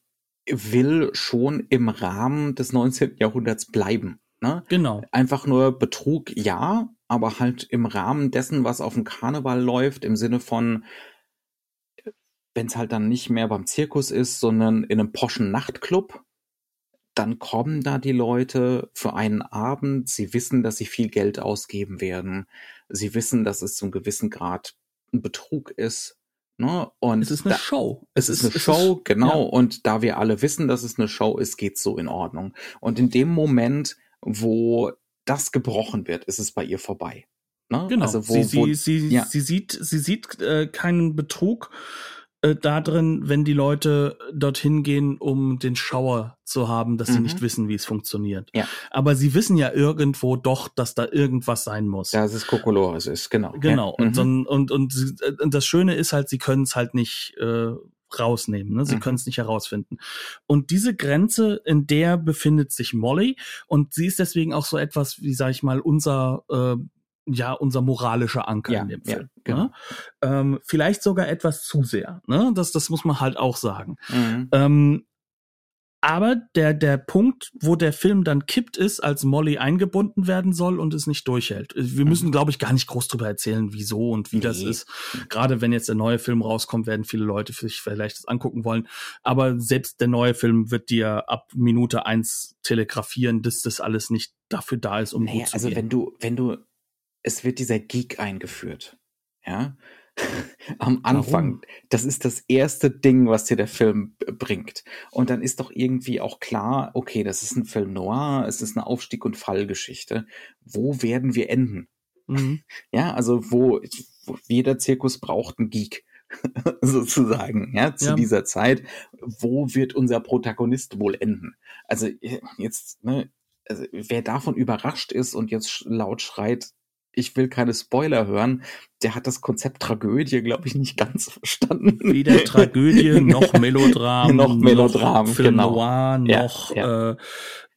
will schon im Rahmen des 19. Jahrhunderts bleiben. Ne? genau. Einfach nur Betrug, ja, aber halt im Rahmen dessen, was auf dem Karneval läuft, im Sinne von, wenn es halt dann nicht mehr beim Zirkus ist, sondern in einem poschen Nachtclub, dann kommen da die Leute für einen Abend, sie wissen, dass sie viel Geld ausgeben werden, sie wissen, dass es zum gewissen Grad ein Betrug ist, ne? Und Es ist eine da, Show. es ist eine Show, genau. ja. Und da wir alle wissen, dass es eine Show ist, geht's so in Ordnung. Und in dem Moment, wo das gebrochen wird, ist es bei ihr vorbei. Ne? Genau. Also wo, sie, sie, wo, sie, ja. sie sieht, sie sieht äh, keinen Betrug äh, da drin, wenn die Leute dorthin gehen, um den Schauer zu haben, dass sie Mhm. nicht wissen, wie es funktioniert. Ja. Aber sie wissen ja irgendwo doch, dass da irgendwas sein muss. dass es Kokolores ist, genau. Genau. Ja. Und, Mhm. so, ein- und, und, sie- äh, und das Schöne ist halt, sie können es halt nicht äh, rausnehmen. Ne? Sie Mhm. können es nicht herausfinden. Und diese Grenze, in der befindet sich Molly. Und sie ist deswegen auch so etwas, wie sag ich mal, unser äh, ja, unser moralischer Anker Ja, in dem ja, Film. genau. Ne? Ähm, vielleicht sogar etwas zu sehr. Ne? Das, das muss man halt auch sagen. Mhm. Ähm, aber der, der Punkt, wo der Film dann kippt, ist, als Molly eingebunden werden soll und es nicht durchhält. Wir müssen, glaube ich, gar nicht groß drüber erzählen, wieso und wie das Nee. ist. Gerade wenn jetzt der neue Film rauskommt, werden viele Leute sich vielleicht das angucken wollen. Aber selbst der neue Film wird dir ab Minute eins telegrafieren, dass das alles nicht dafür da ist, um Naja, gut zu also gehen. wenn du, wenn du, es wird dieser Geek eingeführt, ja, am Anfang. Warum? Das ist das erste Ding, was dir der Film bringt. Und dann ist doch irgendwie auch klar, okay, das ist ein Film noir, es ist eine Aufstieg- und Fallgeschichte. Wo werden wir enden? Mhm. Ja, also wo, wo jeder Zirkus braucht einen Geek. sozusagen, ja, zu Ja. dieser Zeit. Wo wird unser Protagonist wohl enden? Also jetzt, ne, also wer davon überrascht ist und jetzt laut schreit, ich will keine Spoiler hören, der hat das Konzept Tragödie, glaube ich, nicht ganz verstanden. Weder Tragödie noch Melodram, Noch Melodram, noch Film genau. Noir, Ja, noch ja. Äh,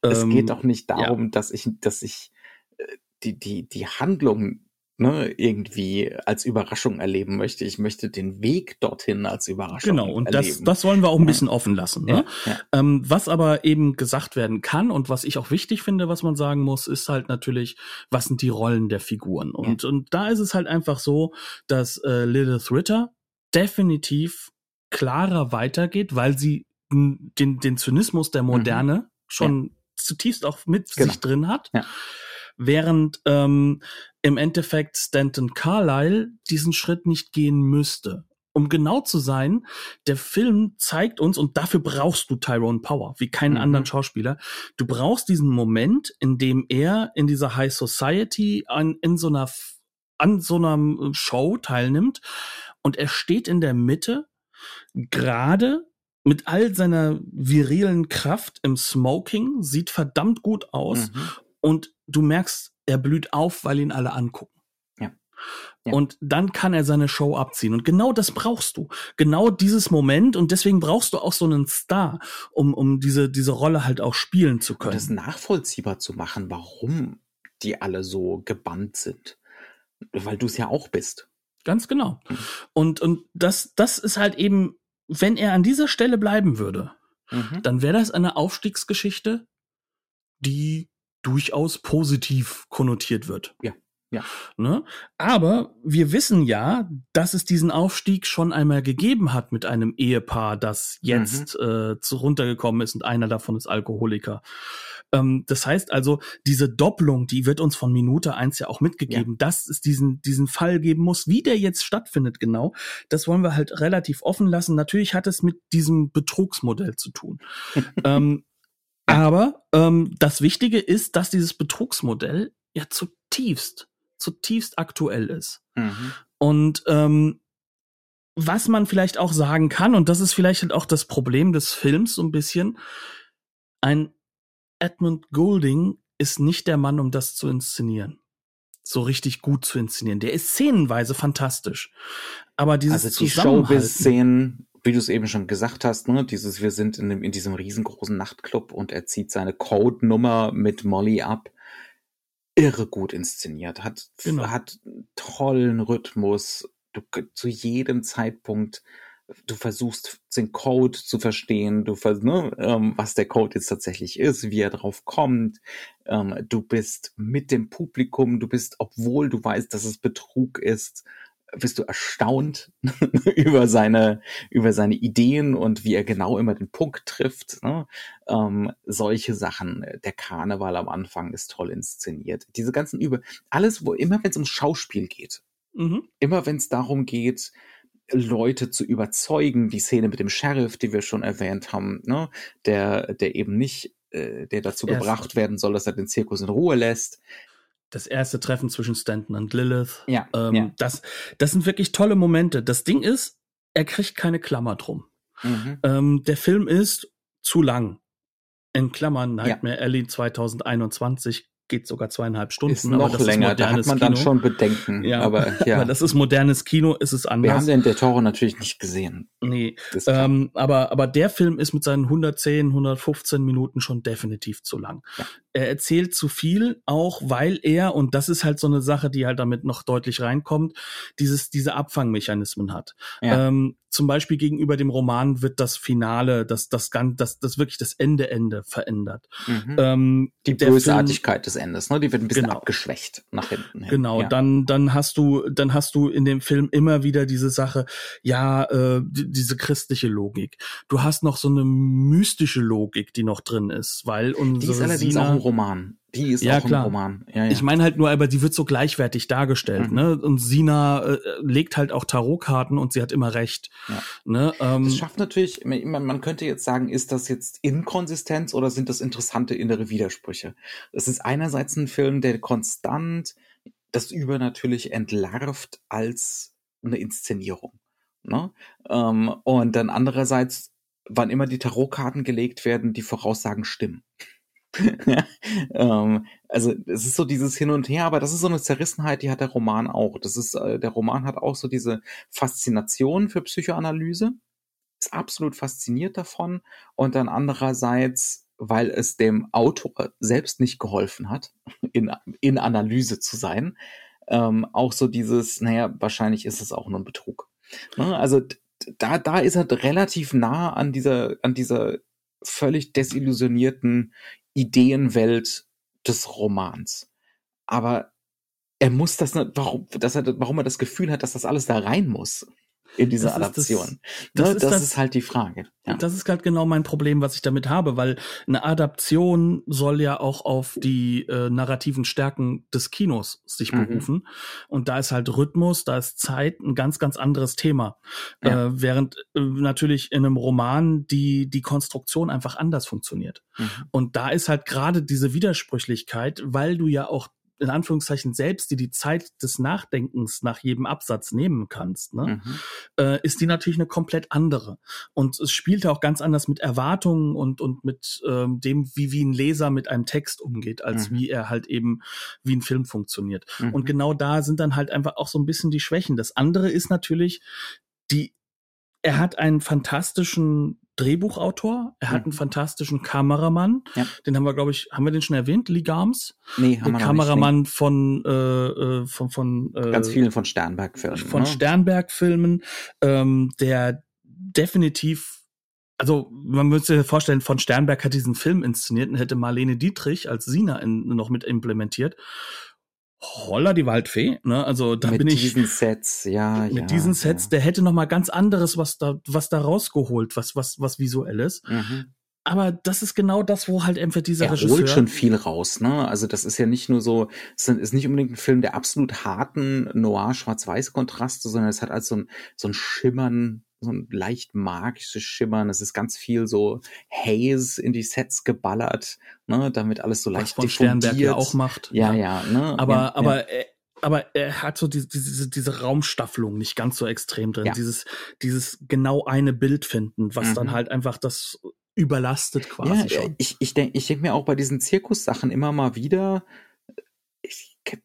es ähm, geht doch nicht darum, dass ich, dass ich äh, die, die, die Handlung ne, irgendwie als Überraschung erleben möchte. Ich möchte den Weg dorthin als Überraschung Genau, und das, erleben. das wollen wir auch ein Ja. bisschen offen lassen. Ne? ja, ja. Ähm, was aber eben gesagt werden kann und was ich auch wichtig finde, was man sagen muss, ist halt natürlich, was sind die Rollen der Figuren? Und, und da ist es halt einfach so, dass äh, Lilith Ritter definitiv klarer weitergeht, weil sie den, den Zynismus der Moderne schon zutiefst auch mit Mhm. Genau. sich drin hat. Ja. Während ähm, im Endeffekt Stanton Carlyle diesen Schritt nicht gehen müsste. Um genau zu sein, der Film zeigt uns, und dafür brauchst du Tyrone Power, wie keinen Mhm. anderen Schauspieler. Du brauchst diesen Moment, in dem er in dieser High Society an, in so einer, an so einer Show teilnimmt und er steht in der Mitte, gerade mit all seiner virilen Kraft im Smoking, sieht verdammt gut aus Mhm. Und du merkst er blüht auf, weil ihn alle angucken. Ja. Ja. Und dann kann er seine Show abziehen. Und genau das brauchst du. Genau dieses Moment. Und deswegen brauchst du auch so einen Star, um, um diese, diese Rolle halt auch spielen zu Und können. das nachvollziehbar zu machen, warum die alle so gebannt sind. Weil du es ja auch bist. Ganz genau. Mhm. Und, und das, das ist halt eben, wenn er an dieser Stelle bleiben würde, Mhm. dann wäre das eine Aufstiegsgeschichte, die durchaus positiv konnotiert wird. Ja, ja. Ne? Aber wir wissen ja, dass es diesen Aufstieg schon einmal gegeben hat mit einem Ehepaar, das jetzt äh, zu runtergekommen ist und einer davon ist Alkoholiker. Ähm, das heißt also, diese Doppelung, die wird uns von Minute eins ja auch mitgegeben, dass es diesen, diesen Fall geben muss. Wie der jetzt stattfindet genau, das wollen wir halt relativ offen lassen. Natürlich hat es mit diesem Betrugsmodell zu tun. ähm, aber ähm, das Wichtige ist, dass dieses Betrugsmodell ja zutiefst, zutiefst aktuell ist. Mhm. Und ähm, was man vielleicht auch sagen kann, und das ist vielleicht halt auch das Problem des Films so ein bisschen, ein Edmund Goulding ist nicht der Mann, um das zu inszenieren. So richtig gut zu inszenieren. Der ist szenenweise fantastisch. Aber dieses Also die Showbiz-Szenen, wie du es eben schon gesagt hast, ne, dieses, wir sind in, dem, in diesem riesengroßen Nachtclub und er zieht seine Codenummer mit Molly ab. Irre gut inszeniert, hat, Genau. hat einen tollen Rhythmus. Du, zu jedem Zeitpunkt, du versuchst den Code zu verstehen, du vers ne, ähm, was der Code jetzt tatsächlich ist, wie er drauf kommt. Ähm, du bist mit dem Publikum, du bist, obwohl du weißt, dass es Betrug ist, bist du erstaunt über seine über seine Ideen und wie er genau immer den Punkt trifft. Ne? Ähm, solche Sachen. Der Karneval am Anfang ist toll inszeniert. Diese ganzen über alles, wo immer wenn es um Schauspiel geht, Mhm. immer wenn es darum geht, Leute zu überzeugen, die Szene mit dem Sheriff, die wir schon erwähnt haben, ne, der der eben nicht äh, der dazu Erst- gebracht werden soll, dass er den Zirkus in Ruhe lässt. Das erste Treffen zwischen Stanton und Lilith. Ja, Ähm, ja. das, das sind wirklich tolle Momente. Das Ding ist, er kriegt keine Klammer drum. Mhm. Ähm, der Film ist zu lang. In Klammern Nightmare Alley 2021 geht sogar zweieinhalb Stunden. Ist aber noch das länger, da hat man dann Kino. schon Bedenken. Ja, aber ja. aber das ist modernes Kino, ist es Wir haben anders. den Der Toro natürlich nicht gesehen. Nee, ist ähm, aber, aber der Film ist mit seinen 110, 115 Minuten schon definitiv zu lang. Ja. Er erzählt zu viel, auch weil er, und das ist halt so eine Sache, die halt damit noch deutlich reinkommt, dieses, diese Abfangmechanismen hat. Ja. Ähm, zum Beispiel gegenüber dem Roman wird das Finale, das, das, ganz, das, das wirklich das Ende, Ende verändert. Mhm. Ähm, die Bösartigkeit des Endes, ne? Die wird ein bisschen Genau. abgeschwächt nach hinten. Hin. Genau, ja. dann dann hast du dann hast du in dem Film immer wieder diese Sache, ja, äh, die, diese christliche Logik. Du hast noch so eine mystische Logik, die noch drin ist, weil Die unsere ist allerdings Sina, Roman. Die ist Ja, auch klar. ein Roman. Ja, ja. ich meine halt nur, aber die wird so gleichwertig dargestellt, Mhm. ne? Und Sina äh, legt halt auch Tarotkarten und sie hat immer recht, Ja. ne? Ähm, das schafft natürlich, man, man könnte jetzt sagen, ist das jetzt Inkonsistenz oder sind das interessante innere Widersprüche? Das ist einerseits ein Film, der konstant das Übernatürliche entlarvt als eine Inszenierung. Ne? Ähm, und dann andererseits, wann immer die Tarotkarten gelegt werden, die Voraussagen stimmen. ähm, also es ist so dieses Hin und Her, aber das ist so eine Zerrissenheit, die hat der Roman auch. Das ist, äh, der Roman hat auch so diese Faszination für Psychoanalyse, ist absolut fasziniert davon und dann andererseits, weil es dem Autor selbst nicht geholfen hat, in, in Analyse zu sein, ähm, auch so dieses, naja, wahrscheinlich ist es auch nur ein Betrug. Ne? Also da, da ist er relativ nah an dieser, an dieser völlig desillusionierten Ideenwelt des Romans. Aber er muss das warum, dass er, warum er das Gefühl hat, dass das alles da rein muss in diese Das ist das- Adaption. das ne, ist das, das- ist halt die Frage. Ja. Das ist halt genau mein Problem, was ich damit habe, weil eine Adaption soll ja auch auf die äh, narrativen Stärken des Kinos sich Mhm. berufen. Und da ist halt Rhythmus, da ist Zeit ein ganz, ganz anderes Thema. Ja. Äh, während äh, natürlich in einem Roman die, die Konstruktion einfach anders funktioniert. Mhm. Und da ist halt gerade diese Widersprüchlichkeit, weil du ja auch in Anführungszeichen selbst dir die Zeit des Nachdenkens nach jedem Absatz nehmen kannst, ne, mhm. äh, ist die natürlich eine komplett andere. Und es spielt auch ganz anders mit Erwartungen und, und mit ähm, dem, wie, wie ein Leser mit einem Text umgeht, als mhm. wie er halt eben, wie ein Film funktioniert. Mhm. Und genau da sind dann halt einfach auch so ein bisschen die Schwächen. Das andere ist natürlich, die, er hat einen fantastischen Drehbuchautor, er hat einen mhm. fantastischen Kameramann. Ja. Den haben wir, glaube ich, haben wir den schon erwähnt? Lee Garms? Nee, haben Der wir Kameramann nicht, von, äh, äh, von, von äh, ganz vielen von Sternberg-Filmen. Von ne? Sternberg-Filmen, ähm, der definitiv also man müsste sich vorstellen, von Sternberg hat diesen Film inszeniert und hätte Marlene Dietrich als Sina in, noch mit implementiert. Holla die Waldfee, ne? Also da mit bin ich mit diesen Sets, ja, mit ja, diesen Sets, ja. der hätte noch mal ganz anderes was da was da rausgeholt, was was was visuelles. Mhm. Aber das ist genau das, wo halt einfach dieser er Regisseur holt schon viel raus, ne? Also das ist ja nicht nur so, es ist nicht unbedingt ein Film der absolut harten Noir-Schwarz-Weiß-Kontraste, sondern es hat halt so ein so ein Schimmern so ein leicht magisches Schimmern. Es ist ganz viel so Haze in die Sets geballert, ne, damit alles so leicht Was von Sternberg ja auch macht. Ja, ja, ne? Aber, ja, aber, ja. Äh, aber er hat so diese, diese, diese Raumstaffelung nicht ganz so extrem drin. Ja. Dieses, dieses genau eine Bild finden, was Mhm. dann halt einfach das überlastet quasi Ja, schon. ich, ich denke ich denk mir auch bei diesen Zirkussachen immer mal wieder,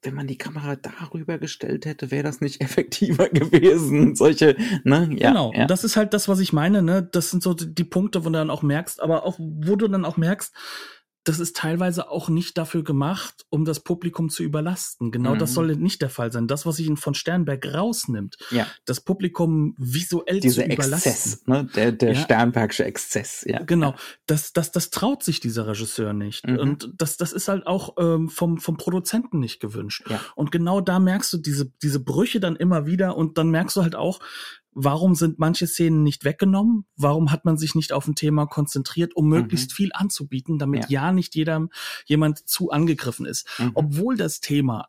wenn man die Kamera darüber gestellt hätte, wäre das nicht effektiver gewesen. Solche, ne? Ja, genau, ja. das ist halt das, was ich meine, ne? Das sind so die Punkte, wo du dann auch merkst, aber auch, wo du dann auch merkst, das ist teilweise auch nicht dafür gemacht, um das Publikum zu überlasten. Genau Mhm. das soll nicht der Fall sein. Das, was sich von Sternberg rausnimmt, ja. das Publikum visuell Dieser zu überlasten. Exzess, ne? Der, der Ja. Sternbergsche Exzess, ja. Genau, das, das, das traut sich dieser Regisseur nicht. Mhm. Und das, das ist halt auch ähm, vom, vom Produzenten nicht gewünscht. Ja. Und genau da merkst du diese, diese Brüche dann immer wieder und dann merkst du halt auch, warum sind manche Szenen nicht weggenommen? Warum hat man sich nicht auf ein Thema konzentriert, um möglichst viel anzubieten, damit ja, nicht jeder, jemand zu angegriffen ist? Mhm. Obwohl das Thema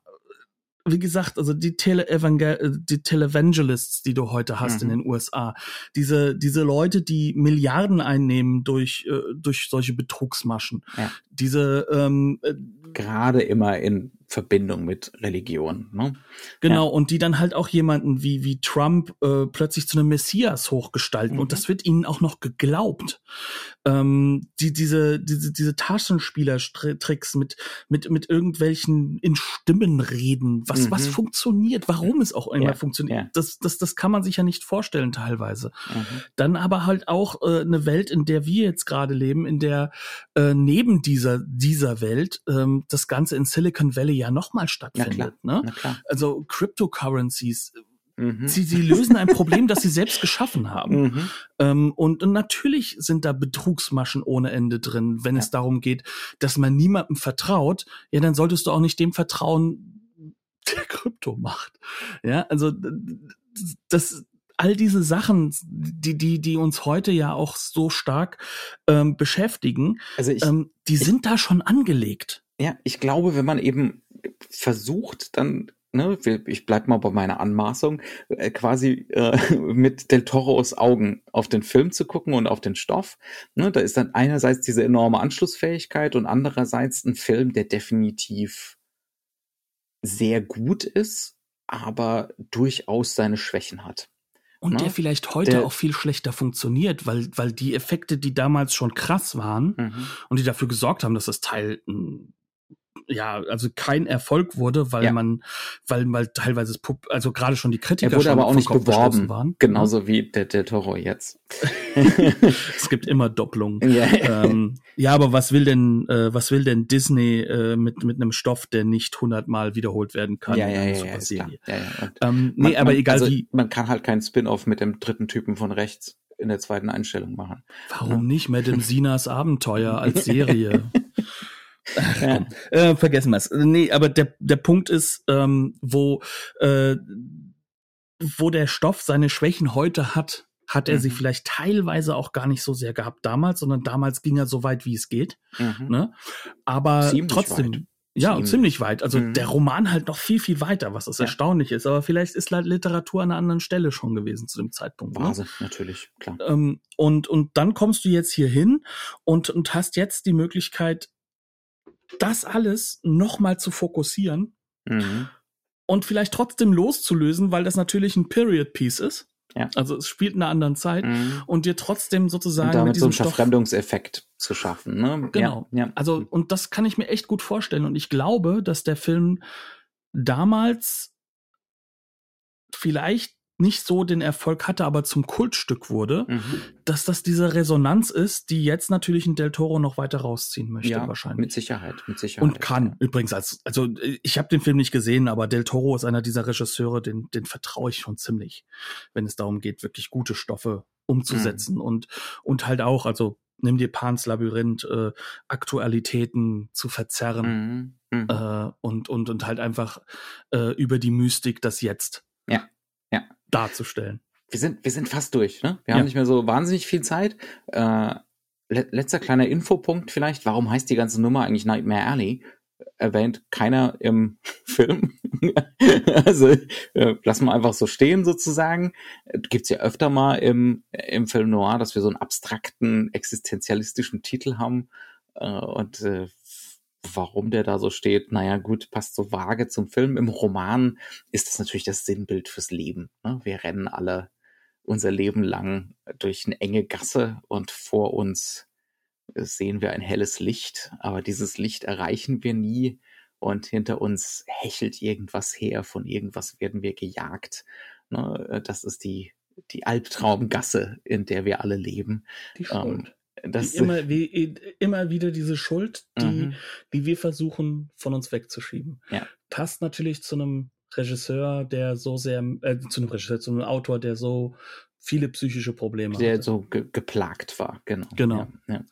wie gesagt, also die Tele-Evangel die Televangelists, die du heute hast Mhm. in den USA, diese, diese Leute, die Milliarden einnehmen durch, äh, durch solche Betrugsmaschen, Ja. diese, ähm, äh, Gerade immer in Verbindung mit Religion, ne? genau, und die dann halt auch jemanden wie, wie Trump äh, plötzlich zu einem Messias hochgestalten Mhm. und das wird ihnen auch noch geglaubt. Ähm, die, diese, diese, diese Taschenspielertricks mit, mit, mit irgendwelchen in Stimmen reden, was, Mhm. was funktioniert, warum es auch immer Ja, funktioniert. ja. Das, das, das kann man sich ja nicht vorstellen teilweise. Mhm. Dann aber halt auch äh, eine Welt, in der wir jetzt gerade leben, in der äh, neben dieser, dieser Welt ähm, das Ganze in Silicon Valley ja nochmal Na stattfindet. klar, Ne? na klar. Also Cryptocurrencies, Mhm. sie, sie lösen ein Problem, das sie selbst geschaffen haben. Mhm. Ähm, und, und natürlich sind da Betrugsmaschen ohne Ende drin, wenn Ja. es darum geht, dass man niemandem vertraut. Ja, dann solltest du auch nicht dem vertrauen, der Krypto macht. Ja, also das all diese Sachen, die die die uns heute ja auch so stark ähm, beschäftigen, Also ich, ähm, die ich- sind da schon angelegt. Ja, ich glaube, wenn man eben versucht, dann, ne, ich bleib mal bei meiner Anmaßung, äh, quasi äh, mit Del Toros Augen auf den Film zu gucken und auf den Stoff, ne, da ist dann einerseits diese enorme Anschlussfähigkeit und andererseits ein Film, der definitiv sehr gut ist, aber durchaus seine Schwächen hat. Und Ne? der vielleicht heute Der- auch viel schlechter funktioniert, weil, weil die Effekte, die damals schon krass waren Mhm. und die dafür gesorgt haben, dass das Teil mm, ja, also kein Erfolg wurde, weil Ja. man, weil, weil teilweise das Pub, also gerade schon die Kritiker Er wurde schon aber auch nicht Kopf beworben, waren. genauso wie der Del Toro jetzt. Es gibt immer Doppelungen. ja. ähm, ja, aber was will denn, äh, was will denn Disney äh, mit mit einem Stoff, der nicht hundertmal wiederholt werden kann ja, ja, ja, ja. Superserie? ja, ja. Ähm, nee, Man- aber man, egal also, wie. Man kann halt keinen Spin-off mit dem dritten Typen von rechts in der zweiten Einstellung machen. Warum nicht Madame Sinas Abenteuer als Serie? Ach, Ja. komm, äh, vergessen wir es. Nee, aber der, der Punkt ist, ähm, wo, äh, wo der Stoff seine Schwächen heute hat, hat er Mhm. sie vielleicht teilweise auch gar nicht so sehr gehabt damals, sondern damals ging er so weit, wie es geht. Mhm. Ne? Aber Ziemlich trotzdem. weit. Ja, Ziemlich. ziemlich weit. Also Mhm. der Roman halt noch viel, viel weiter, was das Ja. erstaunlich ist. Aber vielleicht ist Literatur an einer anderen Stelle schon gewesen zu dem Zeitpunkt. Ne? War sie, natürlich, klar. Ähm, und, und dann kommst du jetzt hier hin und, und hast jetzt die Möglichkeit, das alles nochmal zu fokussieren mhm. und vielleicht trotzdem loszulösen, weil das natürlich ein Period Piece ist. Ja. Also es spielt in einer anderen Zeit mhm. und dir trotzdem sozusagen und damit mit diesem so einen Verfremdungseffekt zu schaffen. Ne? Genau. Ja, ja. Also und das kann ich mir echt gut vorstellen und ich glaube, dass der Film damals vielleicht nicht so den Erfolg hatte, aber zum Kultstück wurde, mhm. dass das diese Resonanz ist, die jetzt natürlich ein Del Toro noch weiter rausziehen möchte, ja, wahrscheinlich. Mit Sicherheit, mit Sicherheit. Und kann, übrigens, als, also ich habe den Film nicht gesehen, aber Del Toro ist einer dieser Regisseure, den, den vertraue ich schon ziemlich, wenn es darum geht, wirklich gute Stoffe umzusetzen mhm. und, und halt auch, also nimm dir Pans Labyrinth, äh, Aktualitäten zu verzerren mhm. Mhm. Äh, und, und, und halt einfach äh, über die Mystik das Jetzt. Ja darzustellen. Wir sind, wir sind fast durch, ne? Wir ja. haben nicht mehr so wahnsinnig viel Zeit. Äh, letzter kleiner Infopunkt vielleicht. Warum heißt die ganze Nummer eigentlich Nightmare Alley? Erwähnt keiner im Film. also äh, lassen wir einfach so stehen sozusagen. Gibt's ja öfter mal im, im Film Noir, dass wir so einen abstrakten, existenzialistischen Titel haben. Äh, und äh, warum der da so steht, naja gut, passt so vage zum Film. Im Roman ist das natürlich das Sinnbild fürs Leben. Ne? Wir rennen alle unser Leben lang durch eine enge Gasse und vor uns sehen wir ein helles Licht, aber dieses Licht erreichen wir nie und hinter uns hechelt irgendwas her, von irgendwas werden wir gejagt. Ne? Das ist die, die Albtraumgasse, in der wir alle leben. Die Schuld. Ähm, das wie immer, wie, immer wieder diese Schuld, die, mhm. die wir versuchen von uns wegzuschieben. Ja. Passt natürlich zu einem Regisseur, der so sehr, äh, zu einem Regisseur, zu einem Autor, der so viele psychische Probleme der hatte. so ge geplagt war, genau. Genau. Ja, ja.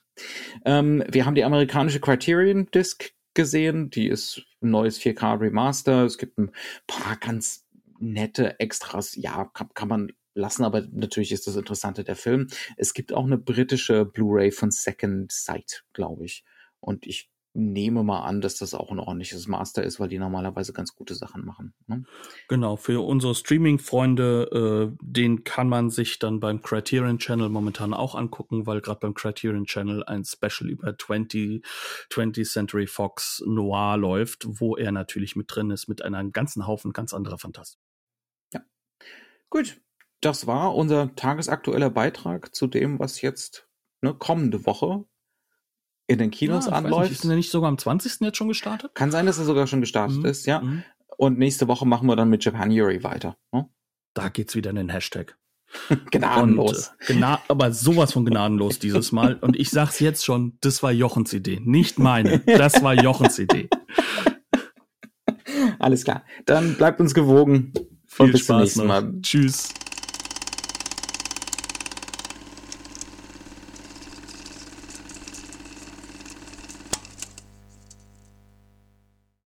Ähm, wir haben die amerikanische Criterion Disc gesehen, die ist ein neues 4K Remaster. Es gibt ein paar ganz nette Extras. Ja, kann, kann man lassen, aber natürlich ist das Interessante der Film. Es gibt auch eine britische Blu-ray von Second Sight, glaube ich. Und ich nehme mal an, dass das auch ein ordentliches Master ist, weil die normalerweise ganz gute Sachen machen. Ne? Genau, für unsere Streaming-Freunde, äh, den kann man sich dann beim Criterion Channel momentan auch angucken, weil gerade beim Criterion Channel ein Special über 20, 20th Century Fox Noir läuft, wo er natürlich mit drin ist, mit einem ganzen Haufen ganz anderer Fantastik. Ja. Gut, das war unser tagesaktueller Beitrag zu dem, was jetzt ne, kommende Woche in den Kinos ja, anläuft. Nicht, ist der nicht sogar am 20. jetzt schon gestartet? Kann sein, dass er sogar schon gestartet mhm. ist, ja. Mhm. Und nächste Woche machen wir dann mit Japanuary weiter. Ne? Da geht's wieder in den Hashtag. gnadenlos. Und, äh, gna aber sowas von gnadenlos dieses Mal. Und ich sag's jetzt schon, das war Jochens Idee, nicht meine. Das war Jochens Idee. Alles klar. Dann bleibt uns gewogen. Viel und bis Spaß zum nächsten Mal. Noch. Tschüss.